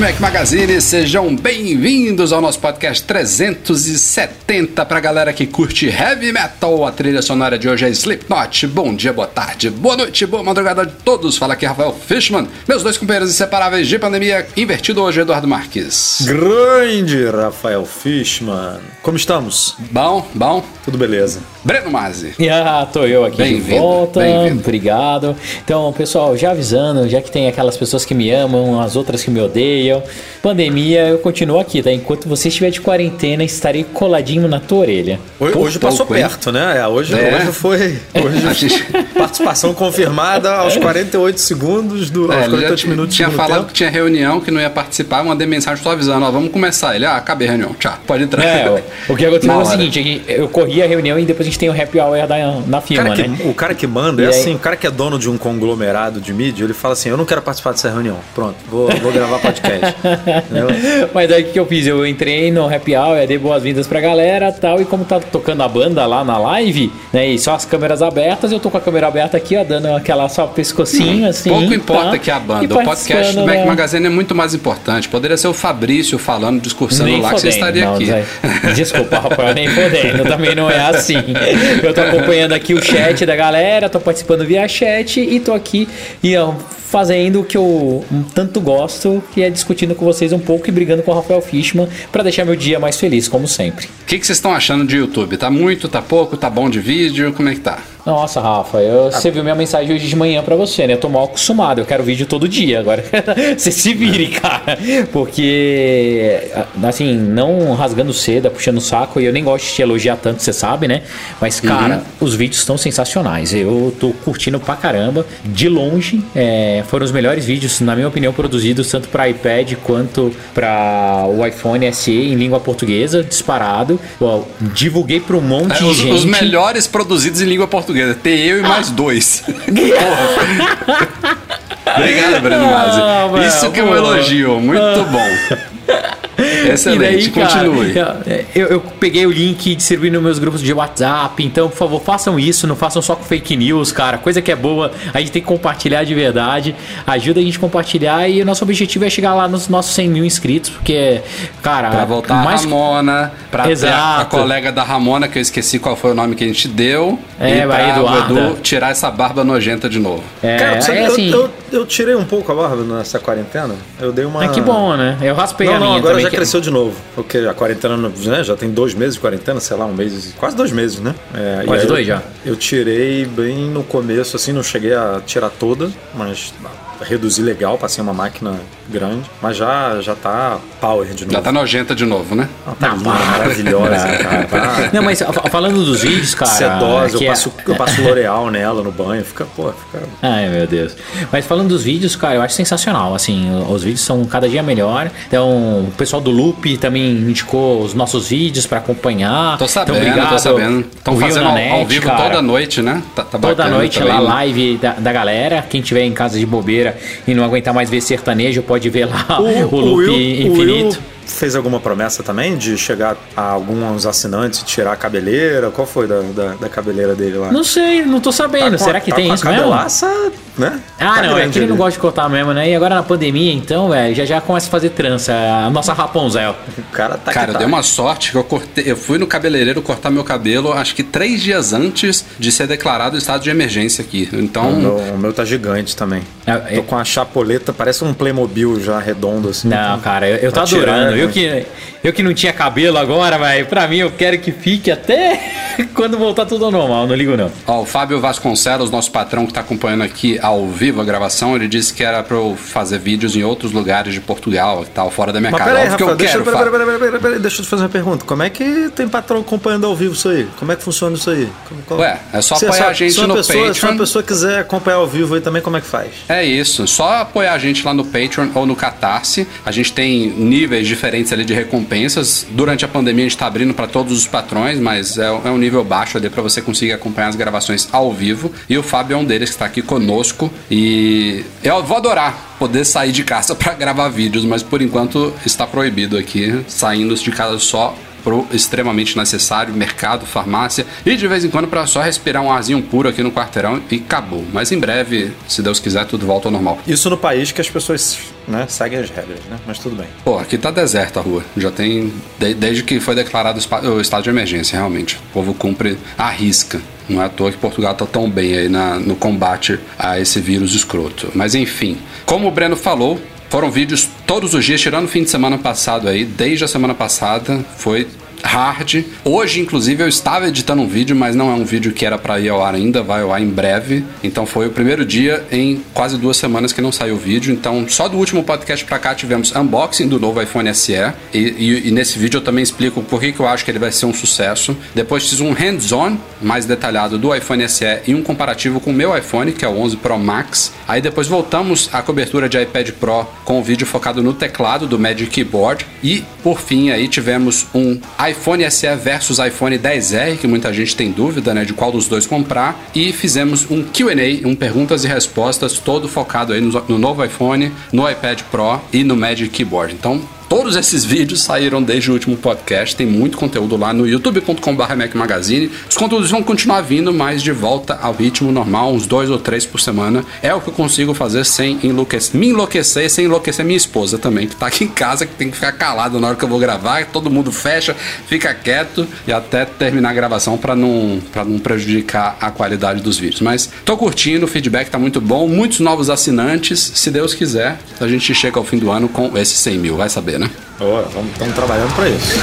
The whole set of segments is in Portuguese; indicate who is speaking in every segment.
Speaker 1: Mac Magazine, sejam bem-vindos ao nosso podcast 370 pra galera que curte heavy metal. A trilha sonora de hoje é Slipknot. Bom dia, boa tarde, boa noite, boa madrugada de todos. Fala aqui Rafael Fishman, meus dois companheiros inseparáveis de pandemia, invertido hoje Eduardo Marques.
Speaker 2: Grande Rafael Fishman. Como estamos?
Speaker 1: Bom, bom.
Speaker 2: Tudo beleza.
Speaker 1: Breno Mazzi.
Speaker 3: Ah, tô eu aqui de volta. Obrigado. Então, pessoal, já avisando, já que tem aquelas pessoas que me amam, as outras que me odeiam, pandemia, eu continuo aqui, tá? Enquanto você estiver de quarentena, estarei coladinho na tua orelha.
Speaker 2: Hoje, hoje passou perto, né? É, hoje, é. hoje foi. Hoje, participação confirmada aos 48 segundos do. É, aos 48 minutos
Speaker 1: Tinha falado que tinha reunião, que não ia participar, mandei mensagem só avisando, ó, vamos começar. Ele, ah, acabei a reunião, tchau, pode entrar.
Speaker 3: É, o que aconteceu foi o seguinte, eu corri a reunião e depois a gente tem o happy hour da, na firma,
Speaker 2: cara
Speaker 3: né?
Speaker 2: Que, o cara que manda, e é aí... assim, o cara que é dono de um conglomerado de mídia, ele fala assim, eu não quero participar dessa reunião. Pronto, vou, vou gravar podcast.
Speaker 3: Mas daí o que eu fiz? Eu entrei no happy hour, dei boas-vindas pra galera tal, e como tá tocando a banda lá na live, né, e só as câmeras abertas, eu tô com a câmera aberta aqui, ó, dando aquela só pescocinho, assim.
Speaker 1: Pouco importa tá? que é a banda, o podcast do Mac Magazine é muito mais importante. Poderia ser o Fabrício falando, discursando lá, que você estaria não, aqui.
Speaker 3: Desculpa, Rafael, nem podendo, também não é assim. Eu tô acompanhando aqui o chat da galera, tô participando via chat e tô aqui e ó, fazendo o que eu tanto gosto, que é discutindo com vocês um pouco e brigando com o Rafael Fishman para deixar meu dia mais feliz, como sempre.
Speaker 1: O que, vocês estão achando de YouTube? Tá muito, tá pouco, tá bom de vídeo? Como é que tá?
Speaker 3: Nossa, Rafa, eu, ah. você viu minha mensagem hoje de manhã para você, né? Eu tô mal acostumado, eu quero vídeo todo dia. Agora você se vire, cara. Porque, assim, não rasgando seda, puxando o saco, e eu nem gosto de te elogiar tanto, você sabe, né? Mas, cara, uhum. os vídeos estão sensacionais. Eu tô curtindo pra caramba. De longe, é, foram os melhores vídeos, na minha opinião, produzidos tanto para iPad quanto para o iPhone SE em língua portuguesa, disparado. Divulguei para um monte é,
Speaker 1: de
Speaker 3: os, gente.
Speaker 1: Os melhores produzidos em língua portuguesa portuguesa. Ter eu e mais dois. Obrigado, Breno. Ah, Isso que é um elogio. Muito ah. bom. Excelente, daí, continue.
Speaker 3: eu, eu, peguei o link e distribuí nos meus grupos de WhatsApp. Então, por favor, façam isso. Não façam só com fake news, cara. Coisa que é boa, a gente tem que compartilhar de verdade. Ajuda a gente a compartilhar. E o nosso objetivo é chegar lá nos nossos 100 mil inscritos. Porque, cara.
Speaker 1: Pra voltar mais... a Ramona, pra Exato. a colega da Ramona, que eu esqueci qual foi o nome que a gente deu.
Speaker 3: É,
Speaker 1: e pra o Edu tirar essa barba nojenta de novo.
Speaker 2: É, cara, sabe, é assim, eu, eu, eu, tirei um pouco a barba nessa quarentena. Eu dei uma.
Speaker 3: É que bom, né? Eu raspei
Speaker 2: não,
Speaker 3: a minha
Speaker 2: não, agora
Speaker 3: também,
Speaker 2: já cresceu de novo. Porque a quarentena né, já tem dois meses de quarentena, sei lá, um mês, quase dois meses, né?
Speaker 3: É, quase dois
Speaker 2: eu,
Speaker 3: já.
Speaker 2: Eu tirei bem no começo, assim, não cheguei a tirar toda, mas reduzi legal, passei uma máquina grande, mas já, já tá power de novo.
Speaker 1: Já tá nojenta de novo, né?
Speaker 2: Ela tá não, maravilhosa, cara. Tá...
Speaker 3: Não, mas falando dos vídeos, cara.
Speaker 2: Sedosa, eu, é... passo, eu passo L'Oreal nela no banho, fica, pô, fica.
Speaker 3: Ai, meu Deus. Mas falando dos vídeos, cara, eu acho sensacional. Assim, os vídeos são cada dia melhor. Então, o pessoal do Loop também indicou os nossos vídeos para acompanhar.
Speaker 1: Tô sabendo, então, obrigado. tô sabendo. Estão fazendo ao, net, ao vivo cara. toda noite, né?
Speaker 3: Tá, tá toda noite também, lá, né? live da, da galera. Quem tiver em casa de bobeira e não aguentar mais ver sertanejo, pode ver lá o, o loop o Will, infinito.
Speaker 2: O Will fez alguma promessa também de chegar a alguns assinantes e tirar a cabeleira? Qual foi da, da, da cabeleira dele lá?
Speaker 3: Não sei, não tô sabendo. Tá Será que tá tem isso mesmo?
Speaker 2: Né?
Speaker 3: Ah, tá não, é que ele não gosta de cortar mesmo, né? E agora na pandemia, então, velho, já já começa a fazer trança. A nossa Rapunzel.
Speaker 1: O cara tá Cara, eu dei uma sorte que eu cortei. Eu fui no cabeleireiro cortar meu cabelo, acho que três dias antes de ser declarado estado de emergência aqui. Então. O
Speaker 2: meu, o meu tá gigante também. É, Tô é... com a chapoleta, parece um Playmobil já redondo assim.
Speaker 3: Não, cara, eu, eu tô adorando. Viu que Eu que não tinha cabelo agora, velho, pra mim eu quero que fique até quando voltar tudo ao normal, não ligo não.
Speaker 1: Ó, o Fábio Vasconcelos, nosso patrão que tá acompanhando aqui ao vivo a gravação, ele disse que era pra eu fazer vídeos em outros lugares de Portugal e tal, fora da minha
Speaker 2: Mas
Speaker 1: casa.
Speaker 2: peraí,
Speaker 1: que
Speaker 2: Rafael,
Speaker 1: eu
Speaker 2: deixa,
Speaker 1: quero,
Speaker 2: pera,
Speaker 1: Fábio.
Speaker 2: pera, pera, pera, pera, deixa eu te fazer uma pergunta. Como é que tem patrão acompanhando ao vivo isso aí? Como é que funciona isso aí? Como- qual-
Speaker 1: Ué, é só
Speaker 2: Se
Speaker 1: apoiar a gente
Speaker 2: se uma
Speaker 1: no
Speaker 2: pessoa, Se uma
Speaker 1: Patreon.
Speaker 2: pessoa quiser acompanhar ao vivo aí também, como é que faz?
Speaker 1: É isso, só apoiar a gente lá no Patreon ou no Catarse. A gente tem níveis diferentes ali de recompensas. Durante a pandemia a gente tá abrindo para todos os patrões, mas é, é um nível baixo ali para você conseguir acompanhar as gravações ao vivo. E o Fábio é um deles que está aqui conosco. E eu vou adorar poder sair de casa para gravar vídeos, mas por enquanto está proibido aqui, saindo de casa só pro extremamente necessário, mercado, farmácia e de vez em quando para só respirar um arzinho puro aqui no quarteirão e acabou. Mas em breve, se Deus quiser, tudo volta ao normal.
Speaker 2: Isso no país que as pessoas né, seguem as regras, né? Mas tudo bem.
Speaker 1: Pô, aqui tá deserta a rua. Já tem. de- desde que foi declarado o estado de emergência, realmente. O povo cumpre a risca. Não é à toa que Portugal tá tão bem aí na- no combate a esse vírus escroto. Mas enfim, como o Breno falou, foram vídeos todos os dias, tirando o fim de semana passado aí, desde a semana passada, foi hard. Hoje, inclusive, eu estava editando um vídeo, mas não é um vídeo que era para ir ao ar ainda, vai ao ar em breve. Então foi o primeiro dia em quase duas semanas que não saiu o vídeo. Então, só do último podcast pra cá tivemos unboxing do novo iPhone SE. E, e- e nesse vídeo eu também explico por que, que eu acho que ele vai ser um sucesso. Depois fiz um hands-on mais detalhado do iPhone SE e um comparativo com o meu iPhone, que é o 11 Pro Max. Aí depois voltamos à cobertura de iPad Pro com o vídeo focado no teclado do Magic Keyboard. E por fim aí tivemos um iPhone SE versus iPhone 10R, que muita gente tem dúvida, né, de qual dos dois comprar. E fizemos um Q&A, um perguntas e respostas, todo focado aí no, no novo iPhone, no iPad Pro e no Magic Keyboard. Então, Todos esses vídeos saíram desde o último podcast, tem muito conteúdo lá no youtube.com.br Magazine. Os conteúdos vão continuar vindo, mas de volta ao ritmo normal, uns dois ou três por semana. É o que eu consigo fazer sem enlouquecer, me enlouquecer, sem enlouquecer minha esposa também, que tá aqui em casa, que tem que ficar calada na hora que eu vou gravar, todo mundo fecha, fica quieto e até terminar a gravação para não, não prejudicar a qualidade dos vídeos. Mas tô curtindo, o feedback tá muito bom, muitos novos assinantes. Se Deus quiser, a gente chega ao fim do ano com esses 100 mil, vai saber, né?
Speaker 2: Estamos trabalhando para isso.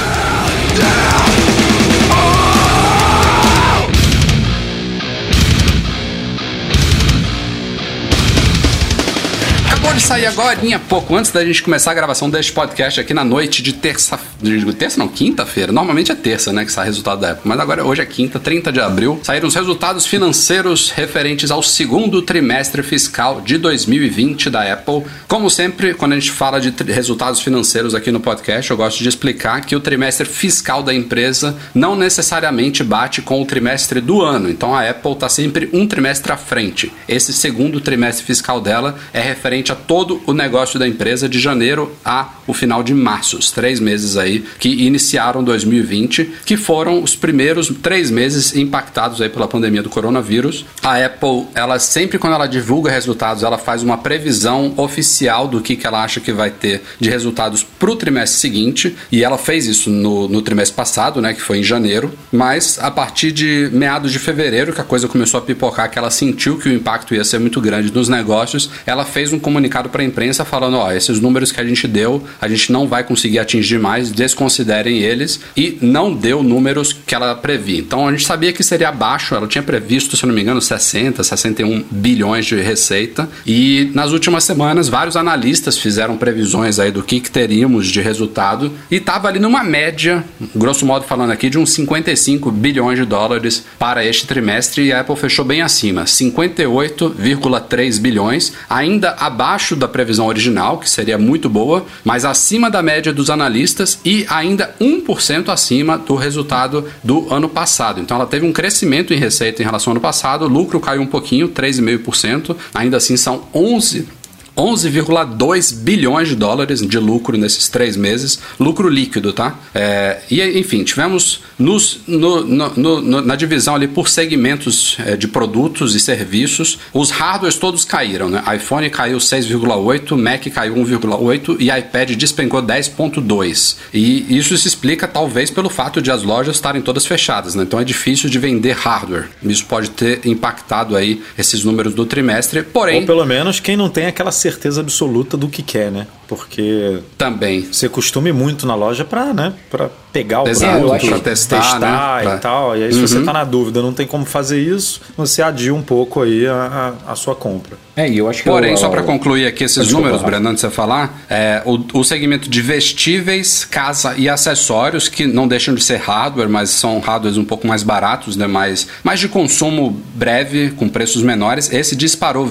Speaker 1: Acabou de sair agora, pouco antes da gente começar a gravação deste podcast aqui na noite de terça. de Terça não, quinta-feira. Normalmente é terça, né? Que sai resultado da época. Mas agora hoje é quinta, 30 de abril. Saíram os resultados financeiros referentes ao segundo trimestre fiscal de 2020 da Apple. Como sempre, quando a gente fala de resultados financeiros aqui no podcast, eu gosto de explicar que o trimestre fiscal da empresa não necessariamente bate com o trimestre do ano. Então a Apple está sempre um trimestre à frente. Esse segundo trimestre fiscal dela é referente a todo o negócio da empresa de janeiro a o final de março, os três meses aí que iniciaram 2020, que foram os primeiros três meses impactados aí pela pandemia do coronavírus. A Apple, ela sempre quando ela divulga resultados, ela faz uma previsão oficial do que, que ela acha que vai ter de resultados para o trimestre seguinte, e ela fez isso no, no trimestre passado, né, que foi em janeiro, mas a partir de meados de fevereiro, que a coisa começou a pipocar, que ela sentiu que o impacto ia ser muito grande nos negócios, ela fez um comunicado para a imprensa falando: ó, esses números que a gente deu, a gente não vai conseguir atingir mais, desconsiderem eles, e não deu números que ela previa. Então a gente sabia que seria abaixo, ela tinha previsto, se não me engano, 60, 61 bilhões de receita, e nas últimas semanas vários analistas fizeram previsões aí do que, que teríamos de resultado, e estava ali numa média, grosso modo falando aqui, de uns 55 bilhões de dólares para este trimestre, e a Apple fechou bem acima, 58,3 bilhões, ainda abaixo da previsão original, que seria muito boa, mas acima da média dos analistas e ainda 1% acima do resultado do ano passado. Então ela teve um crescimento em receita em relação ao ano passado, o lucro caiu um pouquinho, 3,5%, ainda assim são 11 11,2 bilhões de dólares de lucro nesses três meses, lucro líquido, tá? É, e enfim, tivemos nos, no, no, no, na divisão ali por segmentos é, de produtos e serviços, os hardwares todos caíram, né? iPhone caiu 6,8, Mac caiu 1,8 e iPad despencou 10,2. E isso se explica talvez pelo fato de as lojas estarem todas fechadas, né? Então é difícil de vender hardware. Isso pode ter impactado aí esses números do trimestre, porém
Speaker 2: Ou pelo menos quem não tem aquela certeza absoluta do que quer, né? Porque
Speaker 1: Também.
Speaker 2: você costuma ir muito na loja pra, né, pra pegar o
Speaker 1: Exato,
Speaker 2: produto,
Speaker 1: pra testar, né?
Speaker 2: e
Speaker 1: Pra-
Speaker 2: tal. E aí, se você tá na dúvida, não tem como fazer isso, você adia um pouco aí a, a, a sua compra.
Speaker 3: É, e eu acho que
Speaker 1: Porém,
Speaker 3: eu-
Speaker 1: só para concluir aqui esses
Speaker 3: Desculpa,
Speaker 1: números. Breno, antes de você falar, é, o, o segmento de vestíveis, casa e acessórios, que não deixam de ser hardware, mas são hardwares um pouco mais baratos, né, mais, mais de consumo breve, com preços menores, esse disparou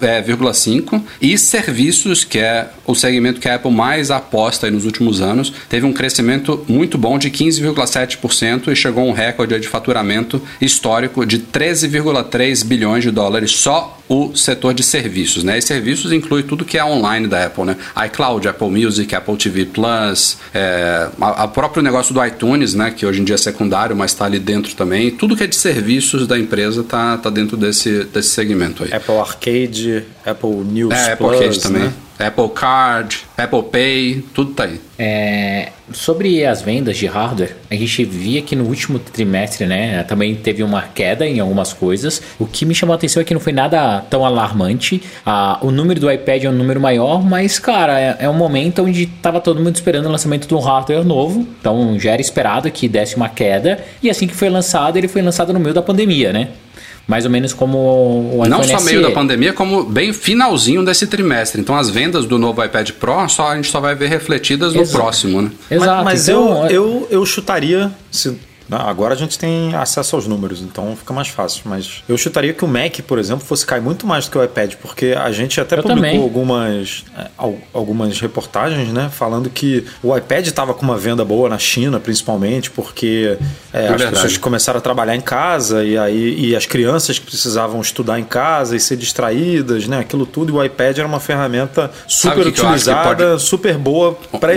Speaker 1: 23,5%. E serviços, que é o segmento que a Apple mais aposta nos últimos anos, teve um crescimento muito bom de 15,7% e chegou a um recorde de faturamento histórico de 13,3 bilhões de dólares só o setor de serviços, né? E serviços inclui tudo que é online da Apple, né? iCloud, Apple Music, Apple TV Plus, é, a, a próprio negócio do iTunes, né? Que hoje em dia é secundário, mas está ali dentro também. Tudo que é de serviços da empresa tá, tá dentro desse, desse segmento aí.
Speaker 2: Apple Arcade, Apple News
Speaker 1: É, Apple
Speaker 2: Plus,
Speaker 1: Arcade também.
Speaker 2: né?
Speaker 1: Apple Card, Apple Pay, tudo tá aí.
Speaker 3: É, sobre as vendas de hardware, a gente via que no último trimestre, né, também teve uma queda em algumas coisas. O que me chamou a atenção é que não foi nada tão alarmante. Ah, o número do iPad é um número maior, mas, cara, é, é um momento onde estava todo mundo esperando o lançamento de um hardware novo. Então já era esperado que desse uma queda. E assim que foi lançado, ele foi lançado no meio da pandemia, né? Mais ou menos como o
Speaker 1: Não
Speaker 3: iPhone
Speaker 1: só meio
Speaker 3: SE.
Speaker 1: da pandemia, como bem finalzinho desse trimestre. Então as vendas do novo iPad Pro só, a gente só vai ver refletidas no
Speaker 3: Exato.
Speaker 1: próximo, né?
Speaker 3: Exato.
Speaker 2: Mas, mas
Speaker 3: então,
Speaker 2: eu, eu, eu chutaria. Se, não, agora a gente tem acesso aos números, então fica mais fácil. Mas eu chutaria que o Mac, por exemplo, fosse cair muito mais do que o iPad, porque a gente até
Speaker 3: Eu
Speaker 2: publicou
Speaker 3: também.
Speaker 2: algumas, é, al- algumas reportagens, né? Falando que o iPad estava com uma venda boa na China, principalmente, porque é, as
Speaker 1: verdade.
Speaker 2: pessoas começaram a trabalhar em casa e aí e as crianças que precisavam estudar em casa e ser distraídas, né? Aquilo tudo. E o iPad era uma ferramenta super
Speaker 1: que que
Speaker 2: utilizada,
Speaker 1: pode-
Speaker 2: super boa para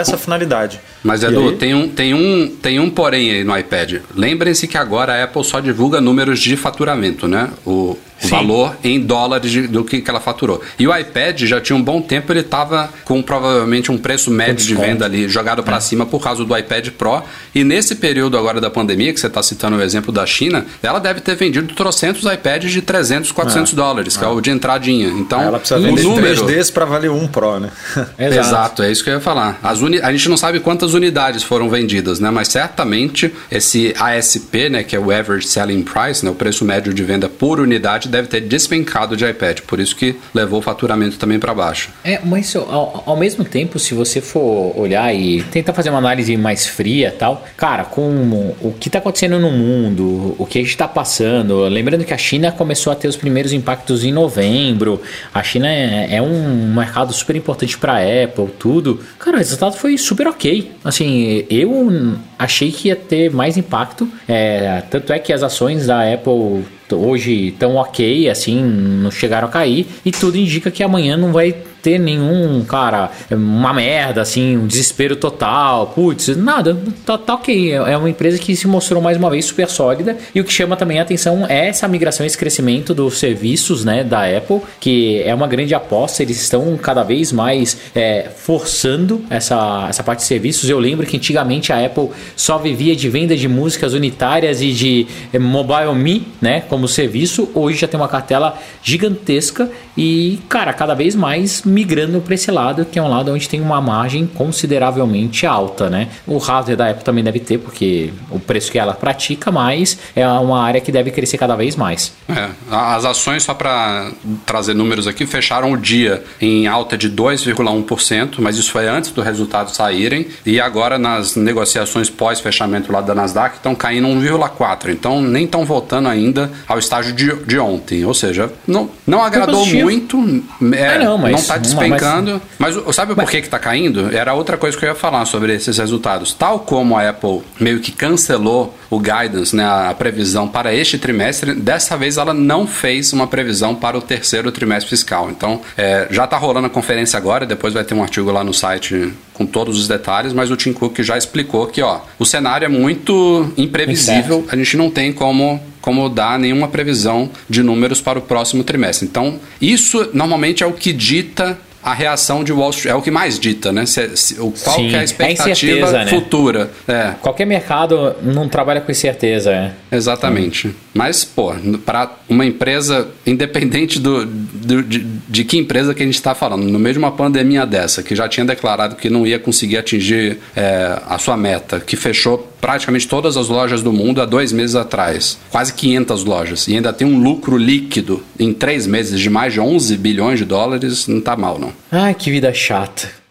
Speaker 2: essa finalidade.
Speaker 1: Mas Edu, tem um, tem, um, tem um porém aí no iPad. Lembrem-se que agora a Apple só divulga números de faturamento, né? O, o
Speaker 3: Sim.
Speaker 1: valor em dólares de- do que, que ela faturou. E o iPad já tinha um bom tempo, ele estava com provavelmente um preço médio de venda ali jogado para cima por causa do iPad Pro. E nesse período agora da pandemia, que você está citando o exemplo da China, ela deve ter vendido trocentos iPads de 300, 400 dólares, que é o de entradinha. Então,
Speaker 2: ela precisa
Speaker 1: o
Speaker 2: vender
Speaker 1: número...
Speaker 2: três para valer um Pro, né?
Speaker 1: Exato. é isso que eu ia falar. As uni... A gente não sabe quantas unidades foram vendidas, né? Mas certamente esse ASP, né, que é o Average Selling Price, né, o preço médio de venda por unidade, deve ter despencado de iPad. Por isso que levou o faturamento também para baixo.
Speaker 3: É, mas ao, ao mesmo tempo, se você for olhar e tentar fazer uma análise mais fria tal, cara, com o que está acontecendo no mundo, o que a gente está passando, lembrando que a China começou a ter os primeiros impactos em novembro, a China é, é um mercado super importante para Apple, tudo. Cara, o resultado foi super ok. Assim, eu achei que ia ter mais impacto, é, tanto é que as ações da Apple hoje estão ok, assim, não chegaram a cair, e tudo indica que amanhã não vai ter nenhum, cara, uma merda, assim, um desespero total, putz, nada, tá, tá ok. É uma empresa que se mostrou mais uma vez super sólida, e o que chama também a atenção é essa migração, esse crescimento dos serviços, né, da Apple, que é uma grande aposta, eles estão cada vez mais é, forçando essa, essa parte de serviços. Eu lembro que antigamente a Apple só vivia de venda de músicas unitárias e de é, Mobile Me, né, como serviço. Hoje já tem uma cartela gigantesca e, cara, cada vez mais migrando para esse lado, que é um lado onde tem uma margem consideravelmente alta, né? O hardware da Apple também deve ter, porque o preço que ela pratica, mas é uma área que deve crescer cada vez mais.
Speaker 1: É, as ações, só para trazer números aqui, fecharam o dia em alta de 2,1%, mas isso foi antes dos resultados saírem. E agora, nas negociações pós-fechamento lá da Nasdaq, estão caindo 1,4%. Então, nem estão voltando ainda ao estágio de, de ontem. Ou seja, não, não agradou muito. É,
Speaker 3: Ah, não, mas-
Speaker 1: está despencando. Mas, o- sabe por que está caindo? Era outra coisa que eu ia falar sobre esses resultados. Tal como a Apple meio que cancelou o guidance, né, a previsão para este trimestre, dessa vez ela não fez uma previsão para o terceiro trimestre fiscal. Então, é, já está rolando a conferência agora, depois vai ter um artigo lá no site com todos os detalhes, mas o Tim Cook já explicou que ó, o cenário é muito imprevisível, a gente não tem como como dar nenhuma previsão de números para o próximo trimestre. Então, isso normalmente é o que dita a reação de Wall Street, é o que mais dita, né? Se, se, qual
Speaker 3: Sim,
Speaker 1: que é a
Speaker 3: é
Speaker 1: expectativa
Speaker 3: né?
Speaker 1: futura. É,
Speaker 3: Qualquer mercado não trabalha com incerteza, é.
Speaker 1: exatamente. Mas, pô, para uma empresa, independente do, do de, de, que empresa que a gente está falando, no meio de uma pandemia dessa, que já tinha declarado que não ia conseguir atingir é, a sua meta, que fechou praticamente todas as lojas do mundo há dois meses atrás, quase 500 lojas, e ainda tem um lucro líquido em três meses de mais de 11 bilhões de dólares, não tá mal, não.
Speaker 3: Ai, que vida chata.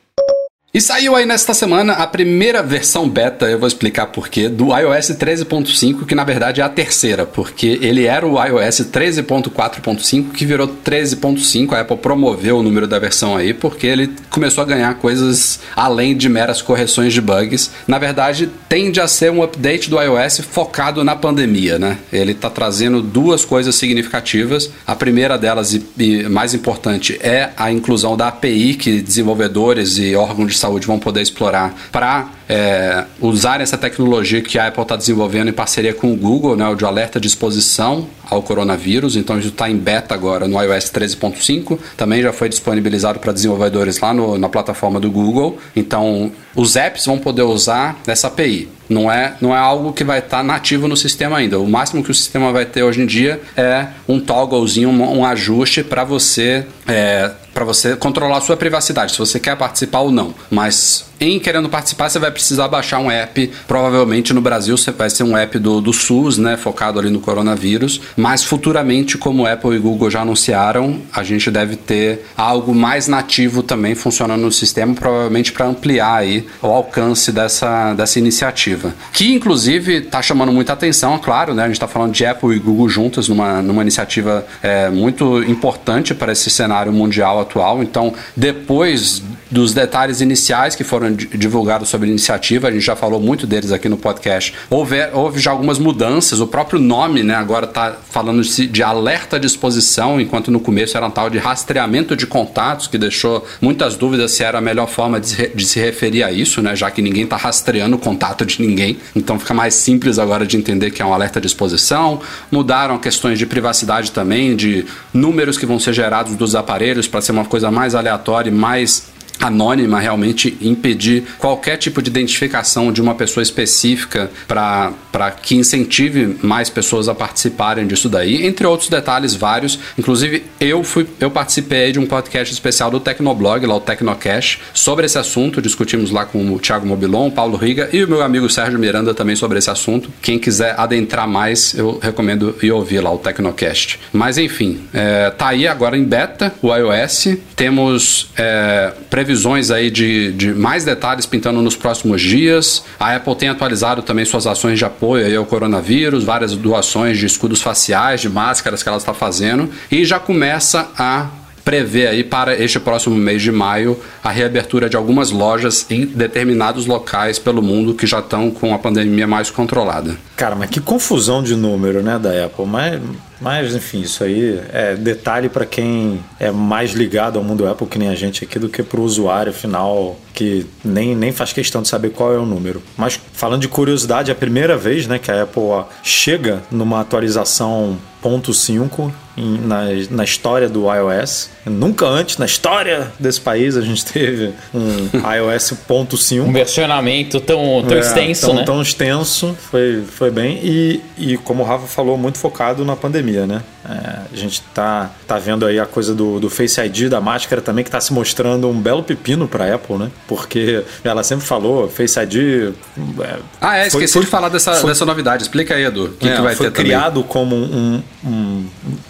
Speaker 1: E saiu aí nesta semana a primeira versão beta, eu vou explicar porquê, do iOS 13.5, que na verdade é a terceira, porque ele era o iOS 13.4.5 que virou 13.5. A Apple promoveu o número da versão aí porque ele começou a ganhar coisas além de meras correções de bugs. Na verdade, tende a ser um update do iOS focado na pandemia, né? Ele está trazendo duas coisas significativas. A primeira delas e, mais importante é a inclusão da API que desenvolvedores e órgãos de saúde vão poder explorar para é, usar essa tecnologia que a Apple está desenvolvendo em parceria com o Google, né, o de alerta de exposição ao coronavírus. Então, isso está em beta agora no iOS 13.5. Também já foi disponibilizado para desenvolvedores lá no, na plataforma do Google. Então, os apps vão poder usar essa API. Não é, não é algo que vai estar tá nativo no sistema ainda. O máximo que o sistema vai ter hoje em dia é um togglezinho, um, um ajuste para você é, para você controlar a sua privacidade, se você quer participar ou não. Mas em querendo participar, você vai precisar baixar um app. Provavelmente no Brasil vai ser um app do, do SUS, né? Focado ali no coronavírus. Mas futuramente, como Apple e Google já anunciaram, a gente deve ter algo mais nativo também funcionando no sistema, provavelmente para ampliar aí o alcance dessa, dessa iniciativa. Que inclusive está chamando muita atenção, é claro, né? A gente está falando de Apple e Google juntas numa, numa iniciativa é, muito importante para esse cenário mundial atual. Então, depois dos detalhes iniciais que foram divulgados sobre a iniciativa, a gente já falou muito deles aqui no podcast. Houve, houve já algumas mudanças, o próprio nome né, agora está falando de, alerta de exposição, enquanto no começo era um tal de rastreamento de contatos, que deixou muitas dúvidas se era a melhor forma de, de se referir a isso, né, já que ninguém está rastreando o contato de ninguém. Então fica mais simples agora de entender que é um alerta de exposição. Mudaram questões de privacidade também, de números que vão ser gerados dos aparelhos para ser uma coisa mais aleatória e mais anônima realmente impedir qualquer tipo de identificação de uma pessoa específica para que incentive mais pessoas a participarem disso daí, entre outros detalhes vários. Inclusive, eu fui eu participei de um podcast especial do Tecnoblog, lá o Tecnocash, sobre esse assunto. Discutimos lá com o Thiago Mobilon, Paulo Riga e o meu amigo Sérgio Miranda também sobre esse assunto. Quem quiser adentrar mais, eu recomendo ir ouvir lá o Tecnocast. Mas enfim, é, tá aí agora em beta o iOS. Temos é, previsões aí de, de mais detalhes pintando nos próximos dias. A Apple tem atualizado também suas ações de apoio ao coronavírus, várias doações de escudos faciais, de máscaras que ela está fazendo e já começa a prevê aí para este próximo mês de maio a reabertura de algumas lojas em determinados locais pelo mundo que já estão com a pandemia mais controlada.
Speaker 2: Cara, mas que confusão de número, né, da Apple. Mas, mas enfim, isso aí é detalhe para quem é mais ligado ao mundo Apple que nem a gente aqui do que para o usuário final que nem, nem faz questão de saber qual é o número. Mas falando de curiosidade, é a primeira vez, né, que a Apple chega numa atualização ponto .5 na, na história do iOS. Nunca antes na história desse país a gente teve um iOS ponto .5.
Speaker 3: Um versionamento tão, tão é, extenso,
Speaker 2: tão,
Speaker 3: né?
Speaker 2: Tão extenso, foi, foi bem. E, e como o Rafa falou, muito focado na pandemia, né? É, a gente tá, tá vendo aí a coisa do, do Face ID, da máscara também, que está se mostrando um belo pepino para Apple, né? Porque ela sempre falou, Face ID...
Speaker 1: É, ah, é, esqueci foi, de falar dessa, foi, dessa novidade. Explica aí, Edu. O que, é, que vai
Speaker 2: foi
Speaker 1: ter
Speaker 2: criado
Speaker 1: também?
Speaker 2: como um, um,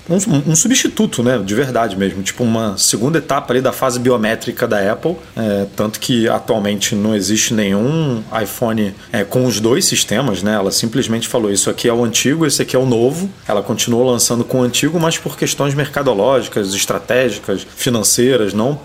Speaker 2: um, um, substituto, né? De verdade mesmo. Tipo uma segunda etapa ali da fase biométrica da Apple. É, tanto que atualmente não existe nenhum iPhone é, com os dois sistemas, né? Ela simplesmente falou, isso aqui é o antigo, esse aqui é o novo. Ela continuou lançando com antigo, mas por questões mercadológicas, estratégicas, financeiras, não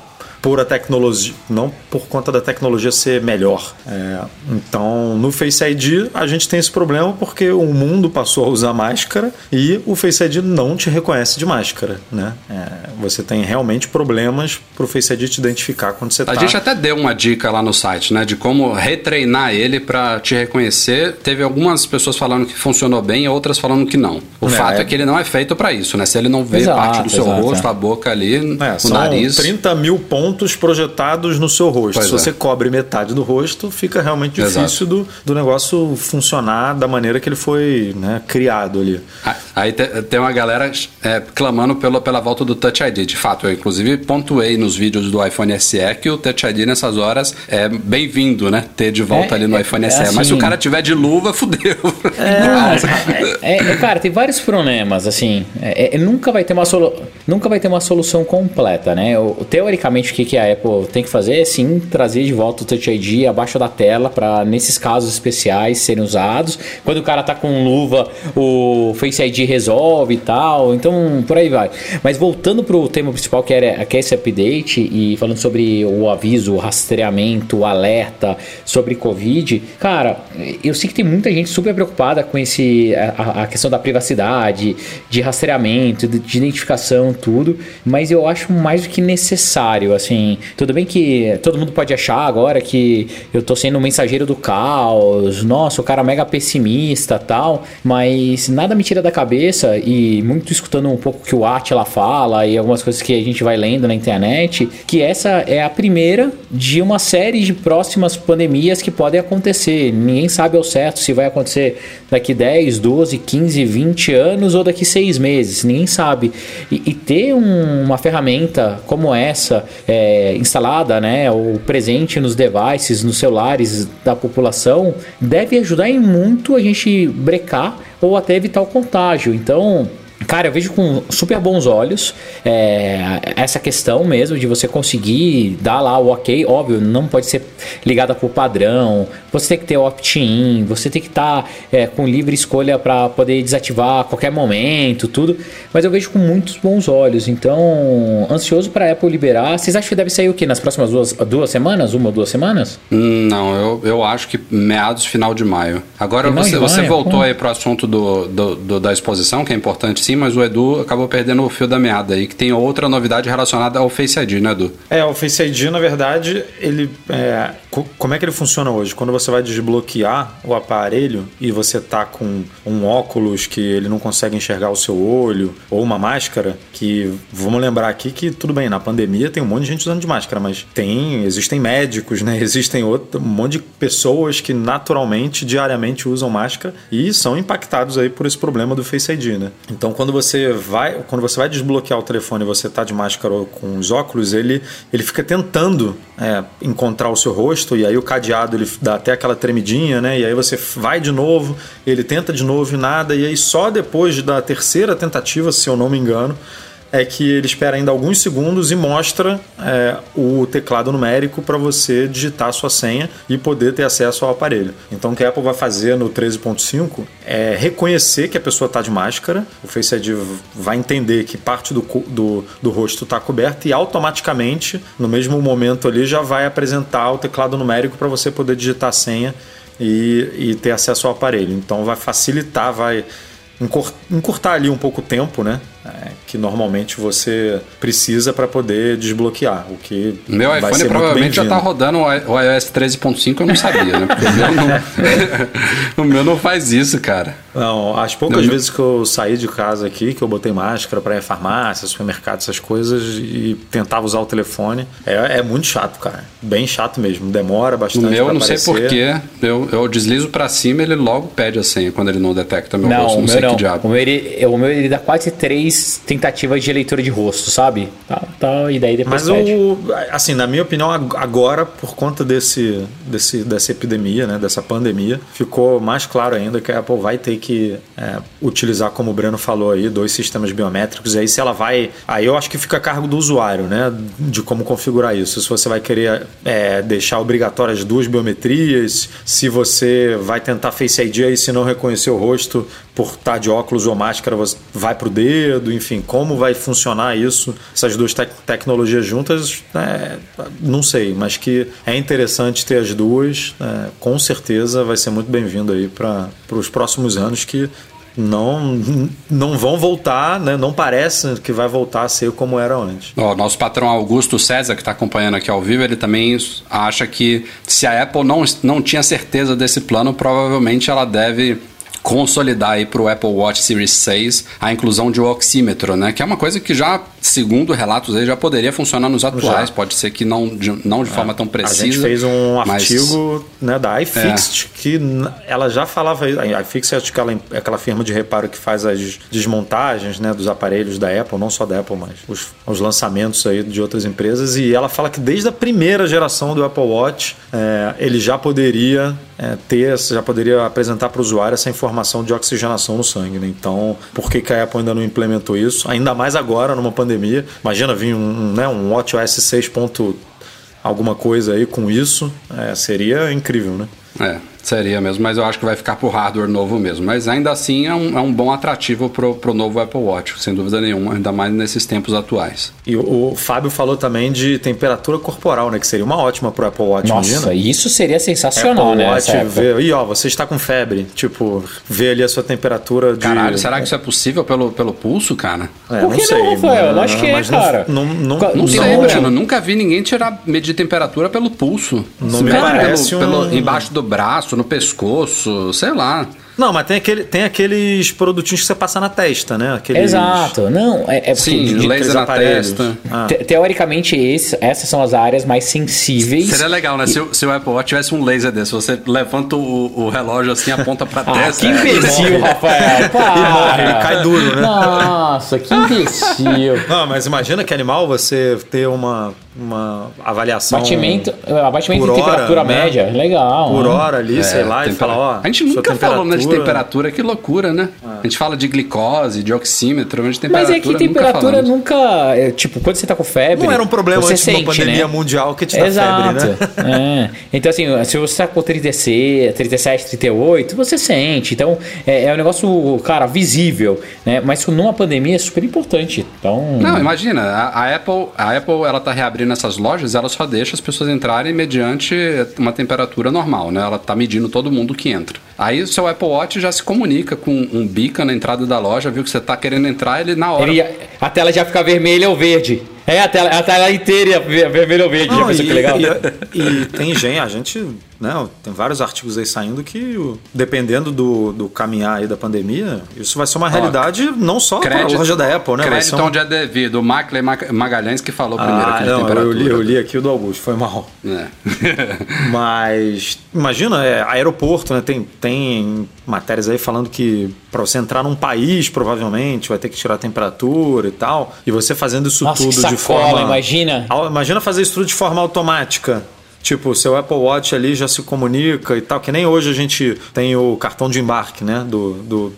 Speaker 2: por a tecnologia, não por conta da tecnologia ser melhor. É, então, no Face ID a gente tem esse problema porque o mundo passou a usar máscara e o Face ID não te reconhece de máscara, né? É, você tem realmente problemas para o Face ID te identificar quando você está.
Speaker 1: A tá... gente até deu uma dica lá no site, né, de como retreinar ele para te reconhecer. Teve algumas pessoas falando que funcionou bem e outras falando que não. O é, fato é que ele não é feito para isso, né? Se ele não vê exato, parte do seu exato, rosto, a boca ali,
Speaker 2: é, o nariz. 30 mil pontos pontos projetados no seu rosto.
Speaker 1: Pois
Speaker 2: Se
Speaker 1: é.
Speaker 2: você cobre metade do rosto, fica realmente difícil do, do negócio funcionar da maneira que ele foi né, criado ali.
Speaker 1: Ah, Aí te- tem uma galera é, clamando pelo, pela volta do Touch ID. De fato, eu inclusive pontuei nos vídeos do iPhone SE que o Touch ID nessas horas é bem-vindo, né? Ter de volta
Speaker 3: É,
Speaker 1: ali no
Speaker 3: é,
Speaker 1: iPhone
Speaker 3: é
Speaker 1: SE. Mas se o
Speaker 3: assim-
Speaker 1: cara tiver de luva, fudeu.
Speaker 3: É, é, cara, tem vários problemas, assim. É, é, nunca, vai ter uma solu... nunca vai ter uma solução completa, né? O- teoricamente, que, que a Apple tem que fazer é sim trazer de volta o Touch ID abaixo da tela para nesses casos especiais serem usados. Quando o cara tá com luva, o Face ID resolve e tal. Então, por aí vai. Mas voltando pro tema principal, que era que é esse update, e falando sobre o aviso, o rastreamento, o alerta sobre Covid, cara, eu sei que tem muita gente super preocupada com esse a, a questão da privacidade, de rastreamento, de, de identificação, tudo, mas eu acho mais do que necessário, assim. Tudo bem que todo mundo pode achar agora que eu tô sendo o mensageiro do caos, nossa, o cara mega pessimista, tal, mas nada me tira da cabeça e muito escutando um pouco o que o Atila fala e algumas coisas que a gente vai lendo na internet, que essa é a primeira de uma série de próximas pandemias que podem acontecer. Ninguém sabe ao certo se vai acontecer daqui 10, 12, 15, 20 anos ou daqui 6 meses. Ninguém sabe. E, e ter um- uma ferramenta como essa é, instalada, né, ou presente nos devices, nos celulares da população, deve ajudar em muito a gente brecar ou até evitar o contágio. Então, Cara, eu vejo com super bons olhos é, essa questão mesmo de você conseguir dar lá o ok. Óbvio, não pode ser ligada por padrão. Você tem que ter opt-in, você tem que estar com livre escolha para poder desativar a qualquer momento, tudo. Mas eu vejo com muitos bons olhos. Então, ansioso para a Apple liberar. Vocês acham que deve sair o que nas próximas duas, duas semanas? Uma ou duas semanas?
Speaker 1: Hum, Não, eu, eu acho que meados final de maio. Agora
Speaker 3: Final
Speaker 1: você, você
Speaker 3: maio?
Speaker 1: voltou
Speaker 3: Pô.
Speaker 1: aí pro assunto do, do- do- da exposição, que é importante sim, mas o Edu acabou perdendo o fio da meada aí, que tem outra novidade relacionada ao Face ID, né, Edu?
Speaker 2: É, o Face ID, na verdade, ele. é, como é que ele funciona hoje? Quando você vai desbloquear o aparelho e você tá com um óculos que ele não consegue enxergar o seu olho, ou uma máscara, que vamos lembrar aqui que tudo bem, na pandemia tem um monte de gente usando de máscara, mas tem. Existem médicos, né? Existem outro, um monte de pessoas que naturalmente, diariamente usam máscara e são impactados aí por esse problema do Face ID, né? Então quando você vai, quando você vai desbloquear o telefone e você tá de máscara ou com os óculos, ele, ele fica tentando é, encontrar o seu rosto e aí o cadeado ele dá até aquela tremidinha, né? E aí você vai de novo, ele tenta de novo e nada, e aí só depois da terceira tentativa, se eu não me engano, é que ele espera ainda alguns segundos e mostra é, o teclado numérico para você digitar sua senha e poder ter acesso ao aparelho. Então o que a Apple vai fazer no 13.5 é reconhecer que a pessoa está de máscara, o Face ID vai entender que parte do, do, do rosto está coberta e automaticamente, no mesmo momento ali, já vai apresentar o teclado numérico para você poder digitar a senha e, e ter acesso ao aparelho. Então vai facilitar, vai encur- encurtar ali um pouco o tempo, né? É, que normalmente você precisa para poder desbloquear. O que
Speaker 1: Meu
Speaker 2: vai
Speaker 1: iPhone
Speaker 2: ser muito
Speaker 1: provavelmente já tá
Speaker 2: bem-vindo.
Speaker 1: rodando o o iOS 13.5, eu não sabia, né? Porque o meu não, o meu não faz isso, cara.
Speaker 2: Não, as poucas
Speaker 1: Não,
Speaker 2: vezes que eu saí de casa aqui, que eu botei máscara para ir à farmácia, supermercado, essas coisas, e tentava usar o telefone, é, é muito chato, cara. Bem chato mesmo. Demora
Speaker 1: O
Speaker 2: bastante.
Speaker 1: meu,
Speaker 2: pra
Speaker 1: não sei
Speaker 2: aparecer.
Speaker 1: porquê, eu, eu deslizo pra cima ele logo pede a senha quando ele não detecta meu
Speaker 3: Não,
Speaker 1: rosto.
Speaker 3: o
Speaker 1: Não
Speaker 3: meu
Speaker 1: sei
Speaker 3: não.
Speaker 1: que diabo.
Speaker 3: O meu, ele, o meu ele dá quase três tentativas de leitura de rosto, sabe? Tá, tá, e daí depois
Speaker 2: Mas
Speaker 3: pede.
Speaker 2: o, assim, na minha opinião, ag- agora, por conta desse, desse, dessa epidemia, né, dessa pandemia, ficou mais claro ainda que a Apple vai ter que é, utilizar, como o Breno falou aí, dois sistemas biométricos. E aí, se ela vai. Aí eu acho que fica a cargo do usuário, né? De como configurar isso. Se você vai querer é, deixar obrigatórias duas biometrias, se você vai tentar Face ID aí, se não reconhecer o rosto por estar de óculos ou máscara, vai pro dedo, enfim, como vai funcionar isso, essas duas tec- tecnologias juntas, é, não sei, mas que é interessante ter as duas, é, com certeza vai ser muito bem-vindo aí para os próximos anos que não, não vão voltar, né? não parece que vai voltar a ser como era antes.
Speaker 1: Ó, nosso patrão Augusto César, que está acompanhando aqui ao vivo, ele também acha que se a Apple não, não tinha certeza desse plano, provavelmente ela deve consolidar aí para o Apple Watch Series 6 a inclusão de um oxímetro, né? Que é uma coisa que já segundo relatos aí, já poderia funcionar nos atuais. Já. Pode ser que não de, não de é. forma tão precisa. A gente
Speaker 2: fez um artigo né, da iFixit é. que ela já falava. A iFixit é aquela, aquela firma de reparo que faz as desmontagens né, dos aparelhos da Apple, não só da Apple, mas os, os lançamentos aí de outras empresas. E ela fala que desde a primeira geração do Apple Watch é, ele já poderia é, ter, já poderia apresentar para o usuário essa informação de oxigenação no sangue. Né? Então, por que, que a Apple ainda não implementou isso? Ainda mais agora, numa pandemia. Imagina vir um, né, um WatchOS 6. alguma coisa aí com isso, é, seria incrível, né?
Speaker 1: É, seria mesmo, mas eu acho que vai ficar pro hardware novo mesmo. Mas ainda assim é um, é um bom atrativo pro, pro novo Apple Watch, sem dúvida nenhuma, ainda mais nesses tempos atuais.
Speaker 2: E o, o Fábio falou também de temperatura corporal, né? Que seria uma ótima pro Apple Watch.
Speaker 3: Nossa, imagina? isso seria sensacional, Apple né?
Speaker 2: Watch, ver, e ó, você está com febre, tipo, ver ali a sua temperatura de...
Speaker 1: Caralho, será que isso é possível pelo, pelo pulso, cara?
Speaker 3: É, Por que não, sei, não Rafael? Eu acho que é, cara.
Speaker 1: Não, não, não, não sei, Bruno, nunca vi ninguém tirar medir temperatura pelo pulso.
Speaker 2: Não me parece
Speaker 1: pelo, um... pelo, embaixo do braço, no pescoço, sei lá.
Speaker 2: Não, mas tem, aquele, tem aqueles produtinhos que você passa na testa, né? Aqueles...
Speaker 3: Exato. Não, é, é
Speaker 1: Sim, de, laser na testa.
Speaker 3: Ah. Te, teoricamente, esse, essas são as áreas mais sensíveis.
Speaker 1: Seria legal, né? E... Se, o, se o Apple Watch tivesse um laser desse, você levanta o, o relógio assim, aponta pra ah, testa.
Speaker 3: Que imbecil, Rafael. Para.
Speaker 2: E morre, ele cai duro, né?
Speaker 3: Nossa, que imbecil.
Speaker 2: Não, mas imagina que animal você ter uma uma avaliação.
Speaker 3: Abatimento, abatimento de temperatura hora, né? média, legal.
Speaker 2: Por né? hora ali, é, sei lá, e fala, ó.
Speaker 1: A gente nunca falou né, de temperatura, que loucura, né? Ah. A gente fala de glicose, de oxímetro, mas de temperatura.
Speaker 3: Mas é que temperatura nunca. nunca é, tipo, quando você tá com febre.
Speaker 2: Não era um problema antes sente, de uma pandemia né? mundial que te dá Exato. febre,
Speaker 3: né? é. Então, assim, se você tá com 36, 37, 38, você sente. Então, é, é um negócio, cara, visível, né? Mas numa pandemia é super importante. Então.
Speaker 1: Não, imagina, a, a Apple, a Apple, ela tá reabrindo nessas lojas, ela só deixa as pessoas entrarem mediante uma temperatura normal, né? Ela está medindo todo mundo que entra. Aí o seu Apple Watch já se comunica com um beacon na entrada da loja, viu que você está querendo entrar, ele na hora. Ele,
Speaker 3: a tela já fica vermelha ou verde. É, a tela, a tela inteira vermelho ou verde, Não, já pensou e, que legal?
Speaker 2: E, e, tem gente, a gente, né, tem vários artigos aí saindo que, dependendo do, do caminhar aí da pandemia, isso vai ser uma realidade Ó, não só para a loja da Apple, né?
Speaker 1: Crédito
Speaker 2: um...
Speaker 1: onde é devido. O Maclay Magalhães que falou primeiro ah, aqui não,
Speaker 2: eu li, eu li aqui o do Augusto, foi mal. É. Mas, imagina, é, aeroporto, né, tem, tem matérias aí falando que para você entrar num país, provavelmente, vai ter que tirar a temperatura e tal, e você fazendo isso Nossa, tudo de forma.
Speaker 3: Imagina.
Speaker 2: Imagina fazer isso tudo de forma automática. Tipo, seu Apple Watch ali já se comunica e tal, que nem hoje a gente tem o cartão de embarque, né? Do, do,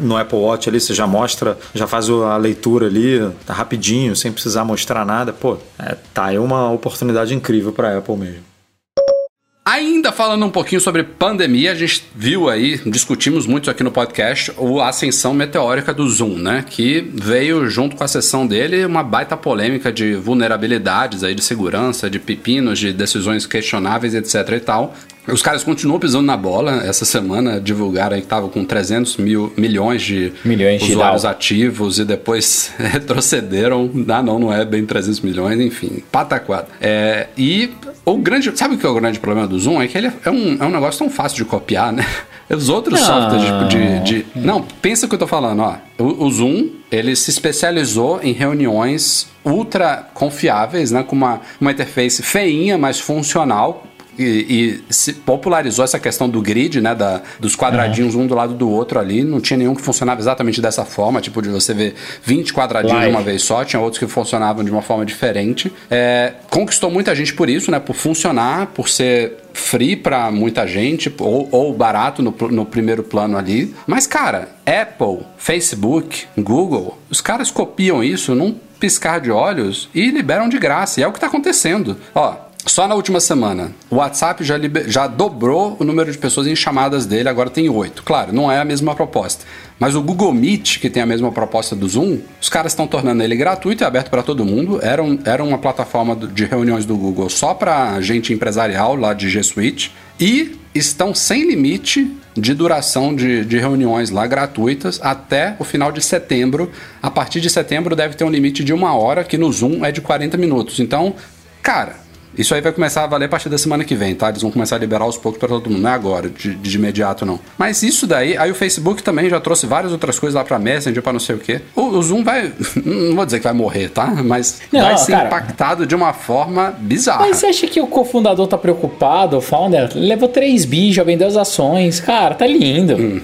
Speaker 2: no Apple Watch ali, você já mostra, já faz a leitura ali, tá rapidinho, sem precisar mostrar nada. Pô, é, tá aí uma oportunidade incrível para Apple mesmo.
Speaker 1: Ainda falando um pouquinho sobre pandemia, a gente viu aí, discutimos muito aqui no podcast, a ascensão meteórica do Zoom, né? Que veio junto com a sessão dele uma baita polêmica de vulnerabilidades aí de segurança, de pepinos, de decisões questionáveis, etc e tal. Os caras continuam pisando na bola. Essa semana divulgaram aí que estavam com 300 mil, milhões de
Speaker 3: milhões
Speaker 1: usuários
Speaker 3: de
Speaker 1: ativos e depois retrocederam. Ah, não, não é bem 300 milhões, enfim, pataquado. É, e o grande. Sabe o que é o grande problema do Zoom? É que ele é um, é um negócio tão fácil de copiar, né? Os outros não. softwares de, de, de, Não, pensa o que eu tô falando, ó. O, o Zoom, ele se especializou em reuniões ultra confiáveis, né? Com uma, uma interface feinha, mas funcional e, e, se popularizou essa questão do grid, né? Da, dos quadradinhos uhum. um do lado do outro ali. Não tinha nenhum que funcionava exatamente dessa forma, tipo de você ver 20 quadradinhos Live. de uma vez só. Tinha outros que funcionavam de uma forma diferente. É, conquistou muita gente por isso, né? Por funcionar, por ser free para muita gente, ou, ou barato no, no primeiro plano ali. Mas, cara, Apple, Facebook, Google, os caras copiam isso num piscar de olhos e liberam de graça. E é o que está acontecendo. Ó, só na última semana, o WhatsApp já, liber... já dobrou o número de pessoas em chamadas dele, agora tem oito. Claro, não é a mesma proposta. Mas o Google Meet, que tem a mesma proposta do Zoom, os caras estão tornando ele gratuito e aberto para todo mundo. Era, um, era uma plataforma de reuniões do Google só para gente empresarial lá de G Suite. E estão sem limite de duração de, de reuniões lá gratuitas até o final de setembro. A partir de setembro deve ter um limite de uma hora, que no Zoom é de 40 minutos. Então, cara, Isso aí vai começar a valer a partir da semana que vem, tá? Eles vão começar a liberar aos poucos para todo mundo, não é agora, de, de imediato não. Mas isso daí, aí o Facebook também já trouxe várias outras coisas lá para Messenger, para não sei o quê. O, o, Zoom vai, não vou dizer que vai morrer, tá? Mas não, vai ser cara, impactado de uma forma bizarra.
Speaker 3: Mas você acha que o cofundador tá preocupado, o founder? Levou 3 bi, já vendeu as ações. Cara, tá lindo. Hum.